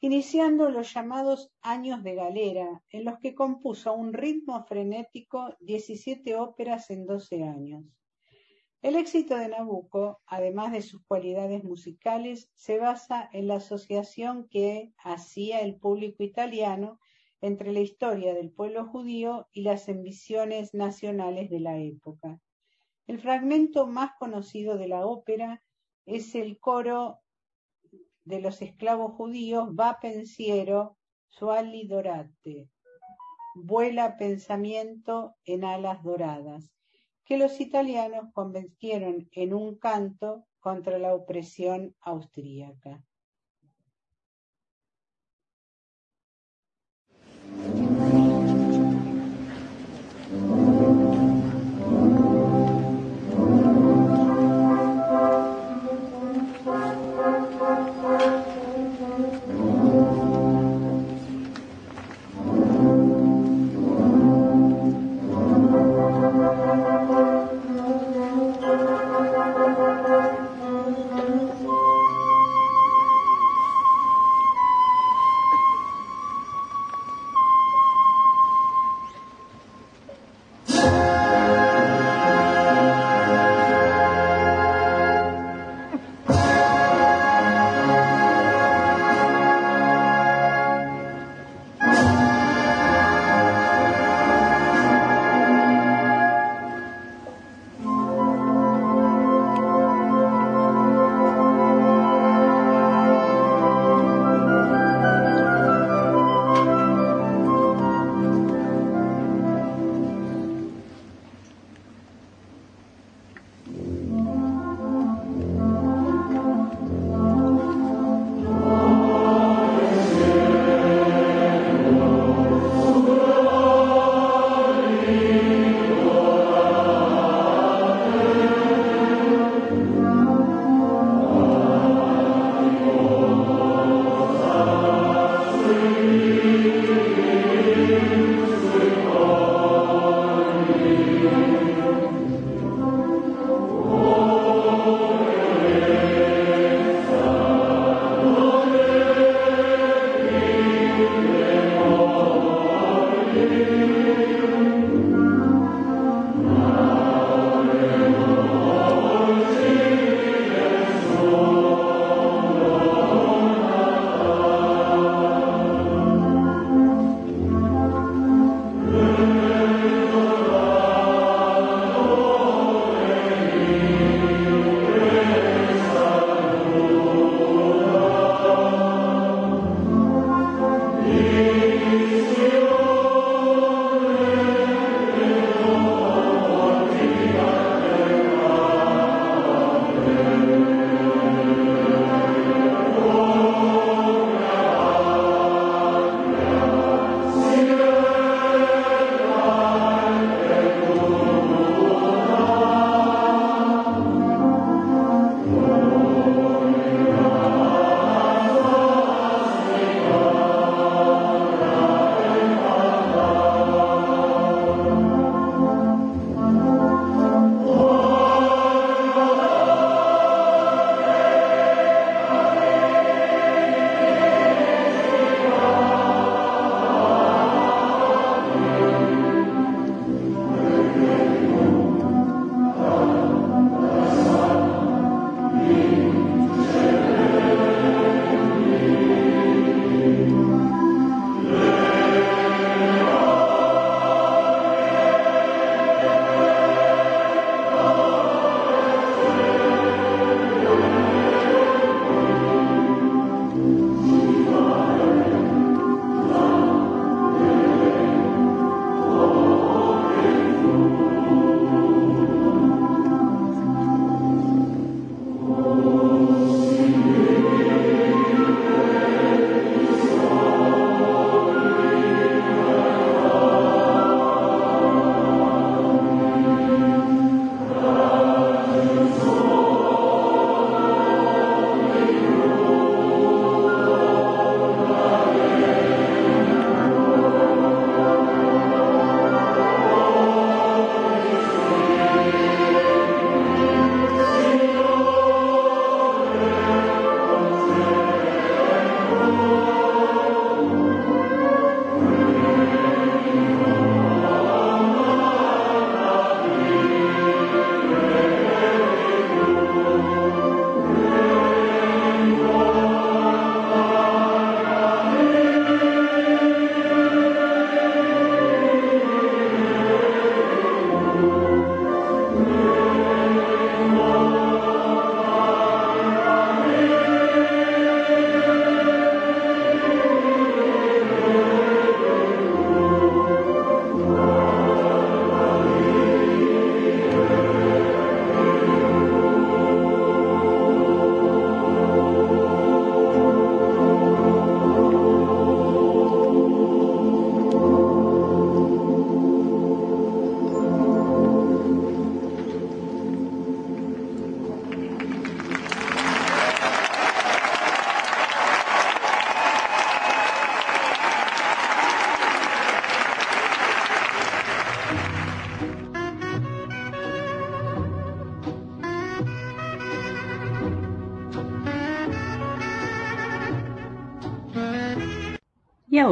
iniciando los llamados años de galera, en los que compuso a un ritmo frenético 17 óperas en 12 años. El éxito de Nabucco, además de sus cualidades musicales, se basa en la asociación que hacía el público italiano entre la historia del pueblo judío y las ambiciones nacionales de la época. El fragmento más conocido de la ópera es el coro de los esclavos judíos Va pensiero suali dorate, vuela pensamiento en alas doradas, que los italianos convirtieron en un canto contra la opresión austríaca.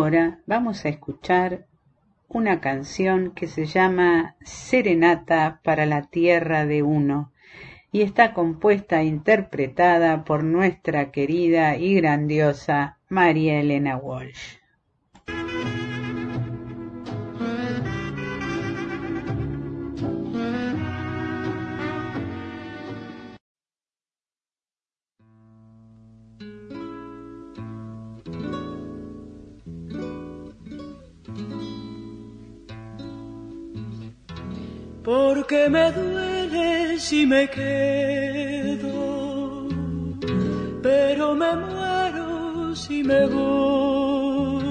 Ahora vamos a escuchar una canción que se llama Serenata para la Tierra de Uno y está compuesta e interpretada por nuestra querida y grandiosa María Elena Walsh. Porque me duele si me quedo, pero me muero si me voy.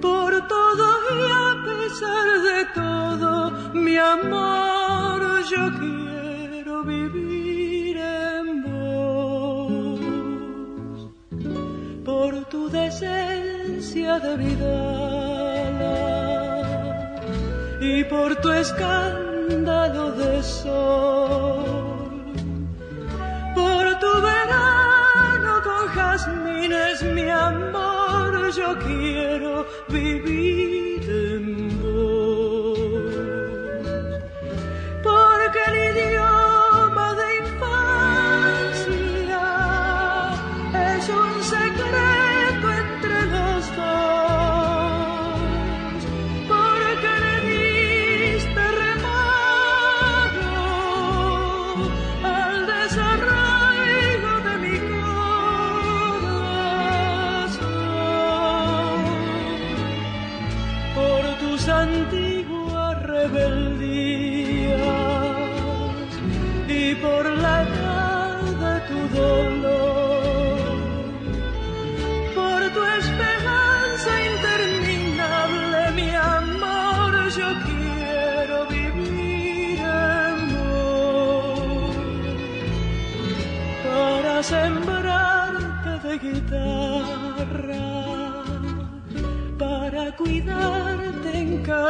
Por todo y a pesar de todo, mi amor, yo quiero vivir en vos. Por tu decencia de vida y por tu escándalo de sol, por tu verano con jazmines, mi amor, yo quiero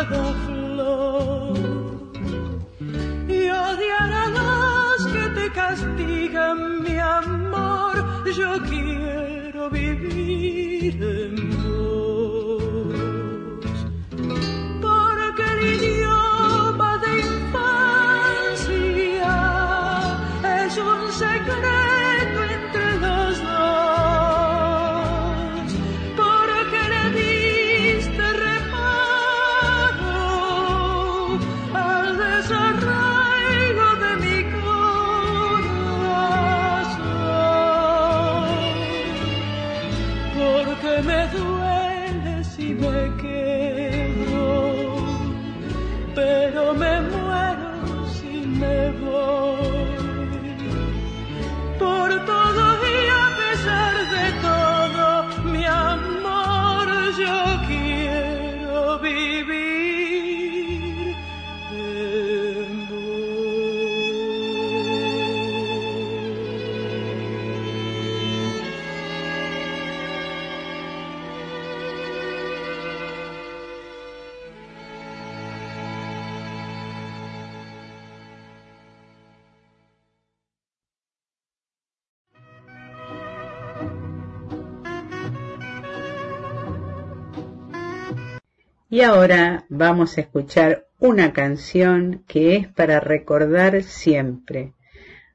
en Y ahora vamos a escuchar una canción que es para recordar siempre.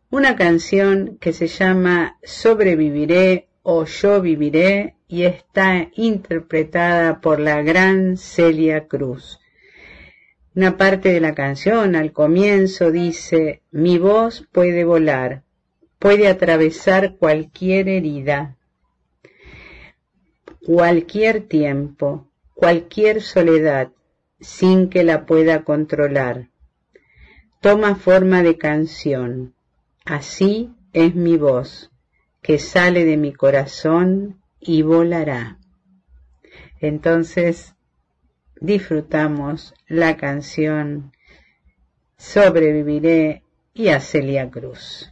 Una canción que se llama Sobreviviré o Yo viviré y está interpretada por la gran Celia Cruz. Una parte de la canción al comienzo dice, mi voz puede volar, puede atravesar cualquier herida, cualquier tiempo, cualquier soledad, sin que la pueda controlar. Toma forma de canción. Así es mi voz, que sale de mi corazón y volará. Entonces, disfrutamos la canción Sobreviviré y a Celia Cruz.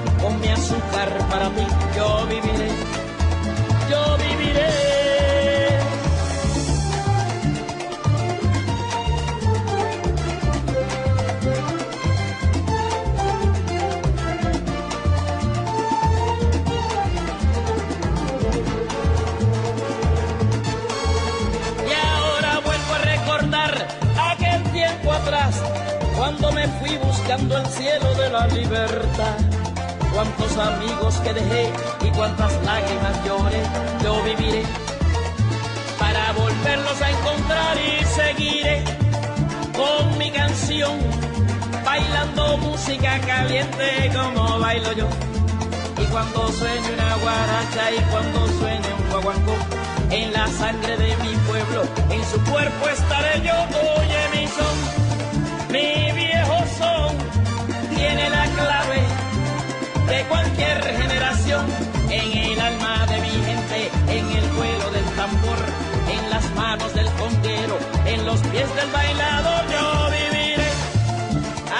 con mi azúcar para ti. Yo viviré, yo viviré. Y ahora vuelvo a recordar aquel tiempo atrás, cuando me fui buscando el cielo de la libertad. Cuántos amigos que dejé y cuántas lágrimas lloré, yo viviré para volverlos a encontrar y seguiré con mi canción, bailando música caliente como bailo yo. Y cuando sueñe una guaracha y cuando sueñe un guaguancó, en la sangre de mi pueblo, en su cuerpo estaré yo. Oye mi son, mi viejo son, tiene la clave de cualquier generación, en el alma de mi gente, en el vuelo del tambor, en las manos del conguero, en los pies del bailador, yo viviré,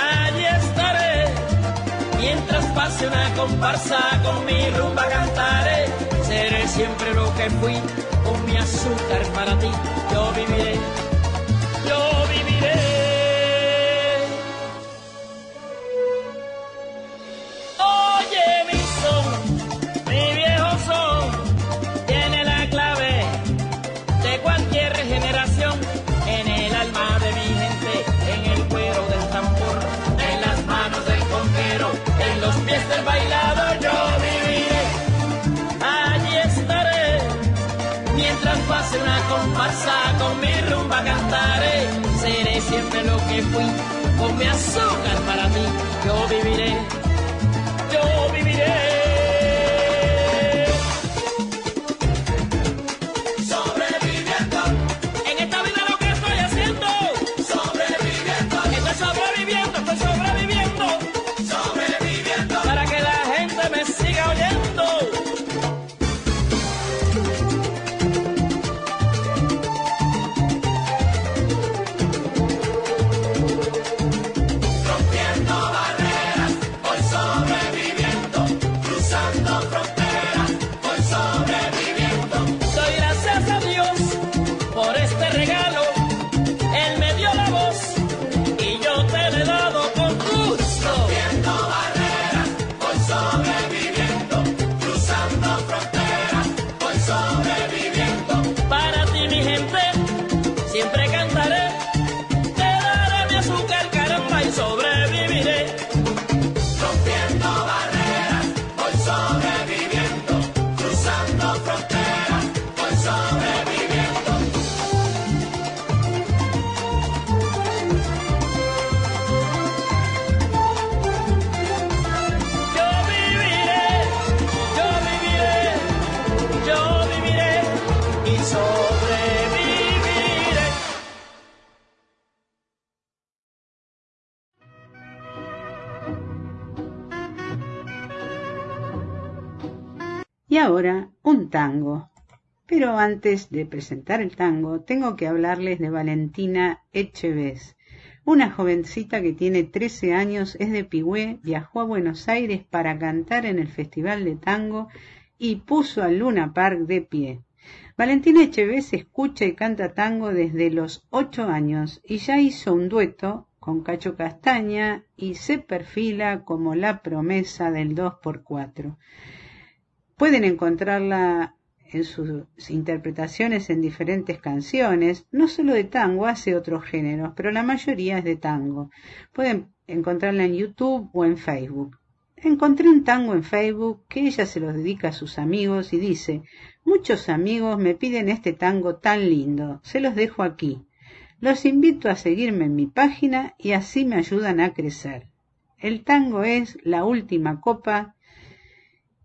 allí estaré, mientras pase una comparsa, con mi rumba cantaré, seré siempre lo que fui, con mi azúcar para ti, yo viviré, cantaré, seré siempre lo que fui, con mi azúcar para ti, yo viviré yo viviré. Tango. Pero antes de presentar el tango, tengo que hablarles de Valentina Echeves, una jovencita que tiene 13 años, es de Pigüé, viajó a Buenos Aires para cantar en el Festival de Tango y puso al Luna Park de pie. Valentina Echeves escucha y canta tango desde los 8 años y ya hizo un dueto con Cacho Castaña y se perfila como la promesa del 2x4. Pueden encontrarla en sus interpretaciones en diferentes canciones, no solo de tango, hace otros géneros, pero la mayoría es de tango. Pueden encontrarla en YouTube o en Facebook. Encontré un tango en Facebook que ella se los dedica a sus amigos y dice, muchos amigos me piden este tango tan lindo, se los dejo aquí. Los invito a seguirme en mi página y así me ayudan a crecer. El tango es La Última Copa,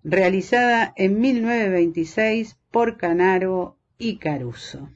realizada en 1926 por Canaro y Caruso.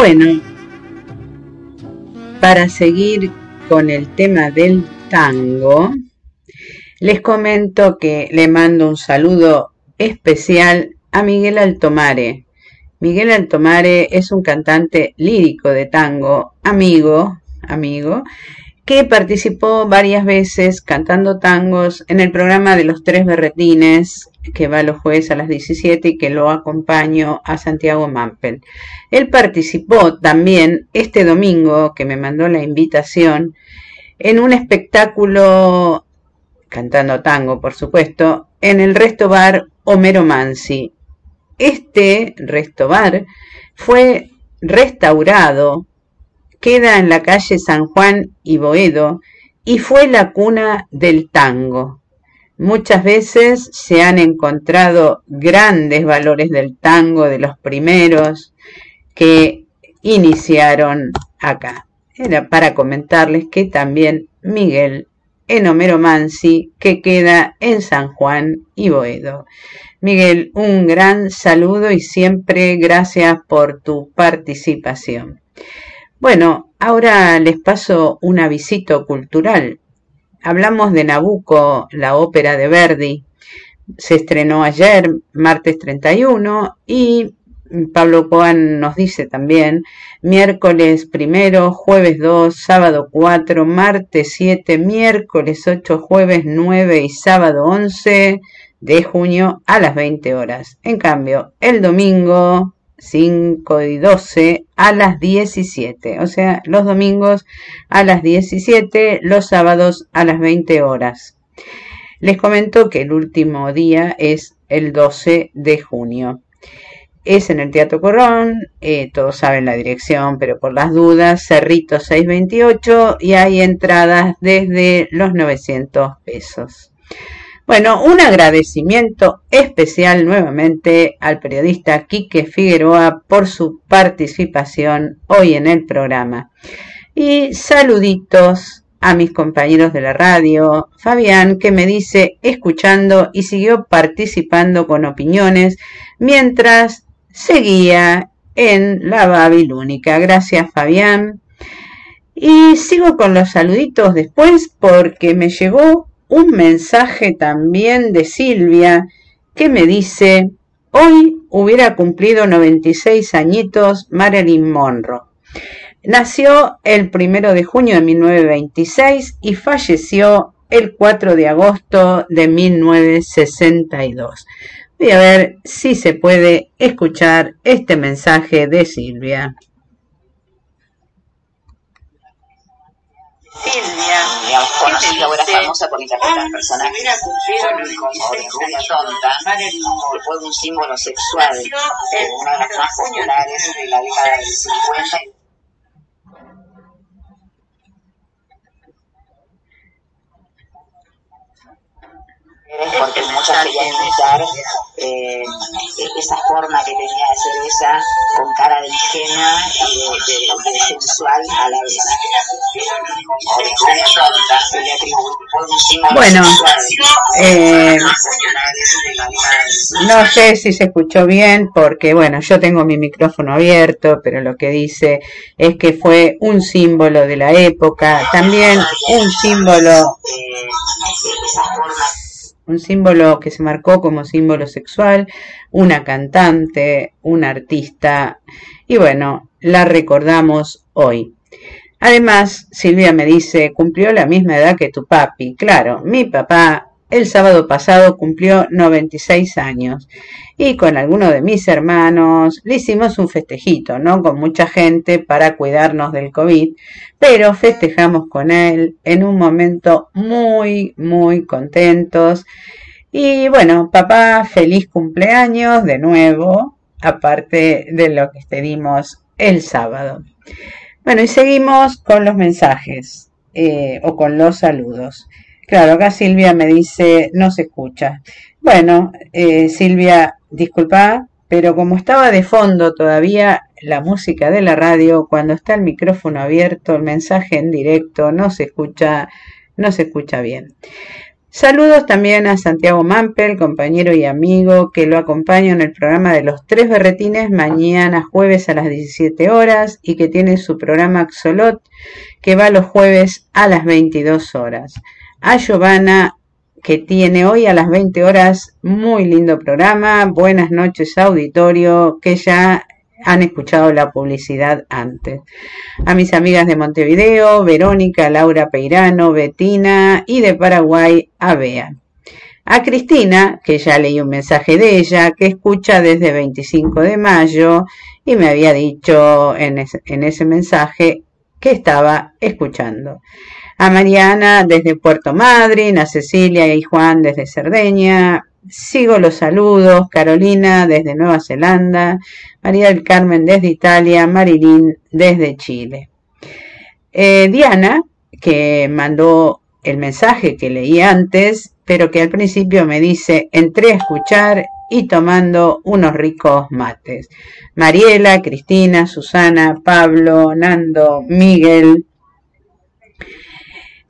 Bueno, para seguir con el tema del tango, les comento que le mando un saludo especial a Miguel Altomare. Miguel Altomare es un cantante lírico de tango, amigo, amigo, que participó varias veces cantando tangos en el programa de los tres berretines que va los jueves a las 17 y que lo acompaño a Santiago Mampel. Él participó también este domingo, que me mandó la invitación, en un espectáculo, cantando tango por supuesto, en el resto bar Homero Mansi. Este resto bar fue restaurado, queda en la calle San Juan y Boedo y fue la cuna del tango. Muchas veces se han encontrado grandes valores del tango de los primeros que iniciaron acá. Era para comentarles que también Miguel en Homero Mansi, que queda en San Juan y Boedo. Miguel, un gran saludo y siempre gracias por tu participación. Bueno, ahora les paso un avisito cultural hablamos de Nabucco, la ópera de Verdi. Se estrenó ayer, martes 31, y Pablo Coan nos dice también, miércoles primero, jueves 2, sábado 4, martes 7, miércoles 8, jueves 9 y sábado 11 de junio a las 20 horas. En cambio, el domingo 5 y 12 a las 17, o sea, los domingos a las 17, los sábados a las 20 horas. Les comento que el último día es el 12 de junio es en el Teatro Corrón, eh, todos saben la dirección, pero por las dudas, Cerrito 628 y hay entradas desde los 900 pesos. Bueno, un agradecimiento especial nuevamente al periodista Quique Figueroa por su participación hoy en el programa. Y saluditos a mis compañeros de la radio, Fabián, que me dice escuchando y siguió participando con opiniones mientras seguía en la Babilónica. Gracias, Fabián. Y sigo con los saluditos después porque me llegó un mensaje también de Silvia que me dice, hoy hubiera cumplido 96 añitos Marilyn Monroe. Nació el primero de junio de 1926 y falleció el 4 de agosto de 1962. Voy a ver si se puede escuchar este mensaje de Silvia. Silvia, conocida ahora famosa por interpretar personajes. como de rubia tonta, que fue un símbolo sexual, una de las más populares de la década del 50 porque muchas querían imitar eh, esa forma que tenía de ser ella con cara de ingenua y de, de, sensual a la vez. Bueno, eh, no sé si se escuchó bien porque, bueno, yo tengo mi micrófono abierto, pero lo que dice es que fue un símbolo de la época, también un símbolo un símbolo que se marcó como símbolo sexual, una cantante, un artista, y bueno, la recordamos hoy. Además, Silvia me dice, cumplió la misma edad que tu papi. Claro, mi papá el sábado pasado cumplió 96 años y con algunos de mis hermanos le hicimos un festejito, ¿no? Con mucha gente para cuidarnos del COVID, pero festejamos con él en un momento muy, muy contentos. Y bueno, papá, feliz cumpleaños de nuevo, aparte de lo que te dimos el sábado. Bueno, y seguimos con los mensajes eh, o con los saludos. Claro, acá Silvia me dice, no se escucha. Bueno, eh, Silvia, disculpa, pero como estaba de fondo todavía la música de la radio, cuando está el micrófono abierto, el mensaje en directo, no se escucha, no se escucha bien. Saludos también a Santiago Mampel, compañero y amigo que lo acompaña en el programa de los tres berretines mañana jueves a las 17 horas y que tiene su programa Axolot que va los jueves a las 22 horas a Giovanna, que tiene hoy a las 20 horas muy lindo programa. Buenas noches, auditorio, que ya han escuchado la publicidad antes. A mis amigas de Montevideo, Verónica, Laura Peirano, Betina y de Paraguay, a Bea. A Cristina, que ya leí un mensaje de ella, que escucha desde 25 de mayo y me había dicho en en ese mensaje que estaba escuchando a Mariana desde Puerto Madryn, a Cecilia y Juan desde Cerdeña. Sigo los saludos, Carolina desde Nueva Zelanda, María del Carmen desde Italia, Marilyn desde Chile. Eh, Diana, que mandó el mensaje que leí antes, pero que al principio me dice, entré a escuchar y tomando unos ricos mates. Mariela, Cristina, Susana, Pablo, Nando, Miguel,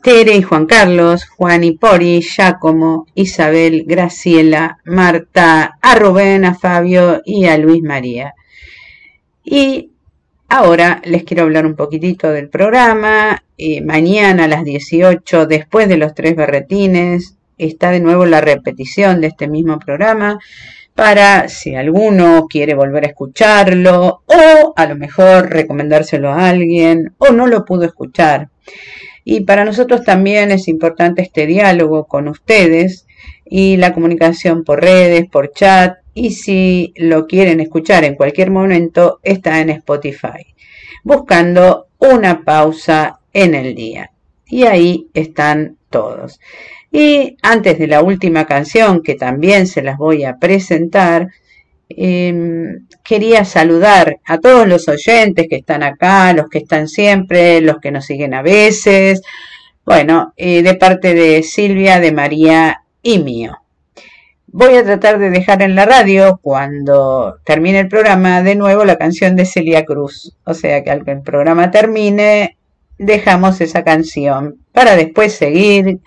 Tere y Juan Carlos, Juan y Pori, Giacomo, Isabel, Graciela, Marta, a Rubén, a Fabio y a Luis María. Y Ahora les quiero hablar un poquitito del programa. Mañana a las 18, después de los tres berretines, está de nuevo la repetición de este mismo programa para si alguno quiere volver a escucharlo o a lo mejor recomendárselo a alguien o no lo pudo escuchar. Y para nosotros también es importante este diálogo con ustedes y la comunicación por redes, por chat y si lo quieren escuchar en cualquier momento está en Spotify buscando una pausa en el día. Y ahí están todos. Y antes de la última canción, que también se las voy a presentar, em, quería saludar a todos los oyentes que están acá, los que están siempre, los que nos siguen a veces. Bueno, eh, de parte de Silvia, de María y mío. Voy a tratar de dejar en la radio, cuando termine el programa, de nuevo la canción de Celia Cruz. O sea que al que el programa termine, dejamos esa canción para después seguir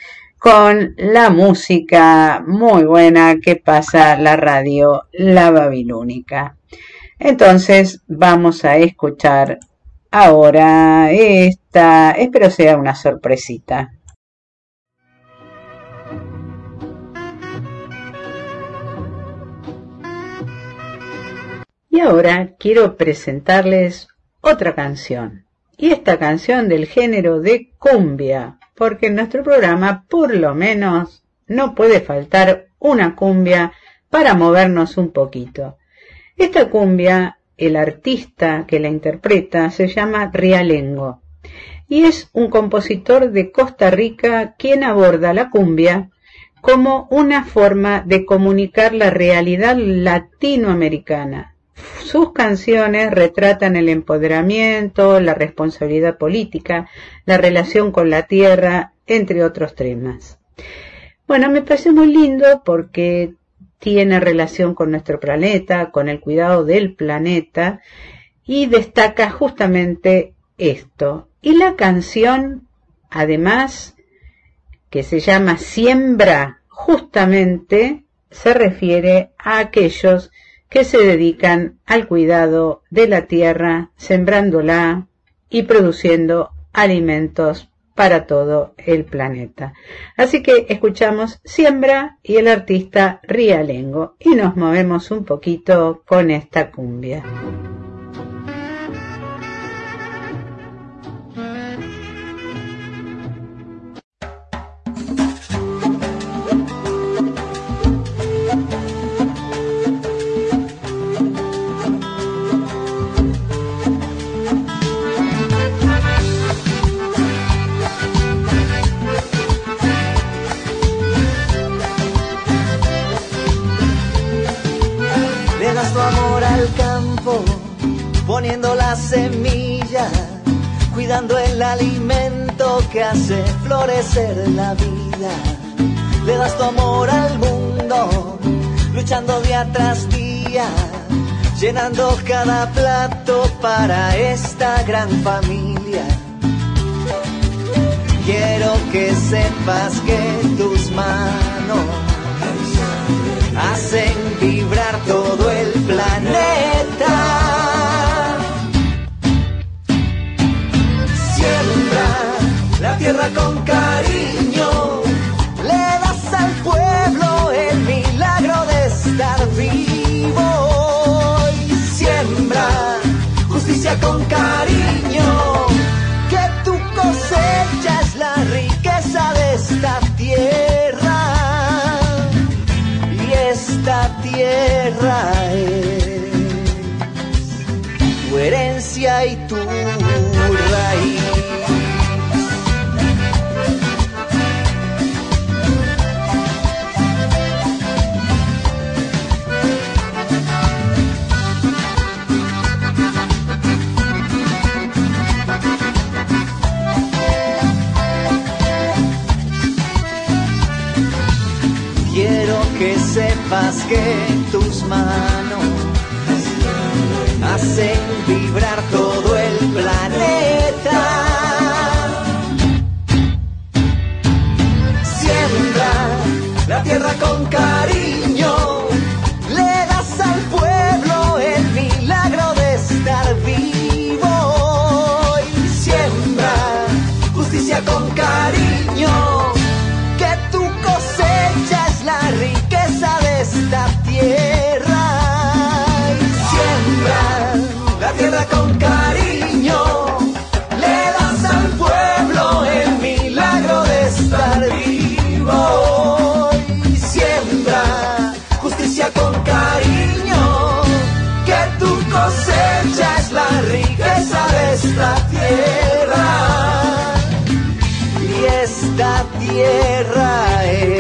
con la música muy buena que pasa la radio La Babilónica. Entonces vamos a escuchar ahora esta, espero sea una sorpresita. Y ahora quiero presentarles otra canción. Y esta canción del género de cumbia, porque en nuestro programa por lo menos no puede faltar una cumbia para movernos un poquito. Esta cumbia, el artista que la interpreta se llama Rialengo y es un compositor de Costa Rica quien aborda la cumbia como una forma de comunicar la realidad latinoamericana sus canciones retratan el empoderamiento, la responsabilidad política, la relación con la tierra, entre otros temas. Bueno, me parece muy lindo porque tiene relación con nuestro planeta, con el cuidado del planeta y destaca justamente esto. Y la canción, además, que se llama Siembra, justamente se refiere a aquellos que se dedican al cuidado de la tierra, sembrándola y produciendo alimentos para todo el planeta. Así que escuchamos Siembra y el artista Rialengo y nos movemos un poquito con esta cumbia. La vida. Le das tu amor al mundo, luchando día tras día, llenando cada plato para esta gran familia. Quiero que sepas que tus manos hacen vibrar todo el planeta. Con cariño, le das al pueblo el milagro de estar vivo y siembra justicia con cariño, que tu cosecha es la riqueza de esta tierra. Y esta tierra es tu herencia y tu que tus manos hacen vibrar todo el planeta. Siembra la tierra con cariño, le das al pueblo el milagro de estar vivo. Y siembra justicia con cariño. con cariño. Le das al pueblo el milagro de estar vivo. Y siembra justicia con cariño. Que tu cosecha es la riqueza de esta tierra. Y esta tierra es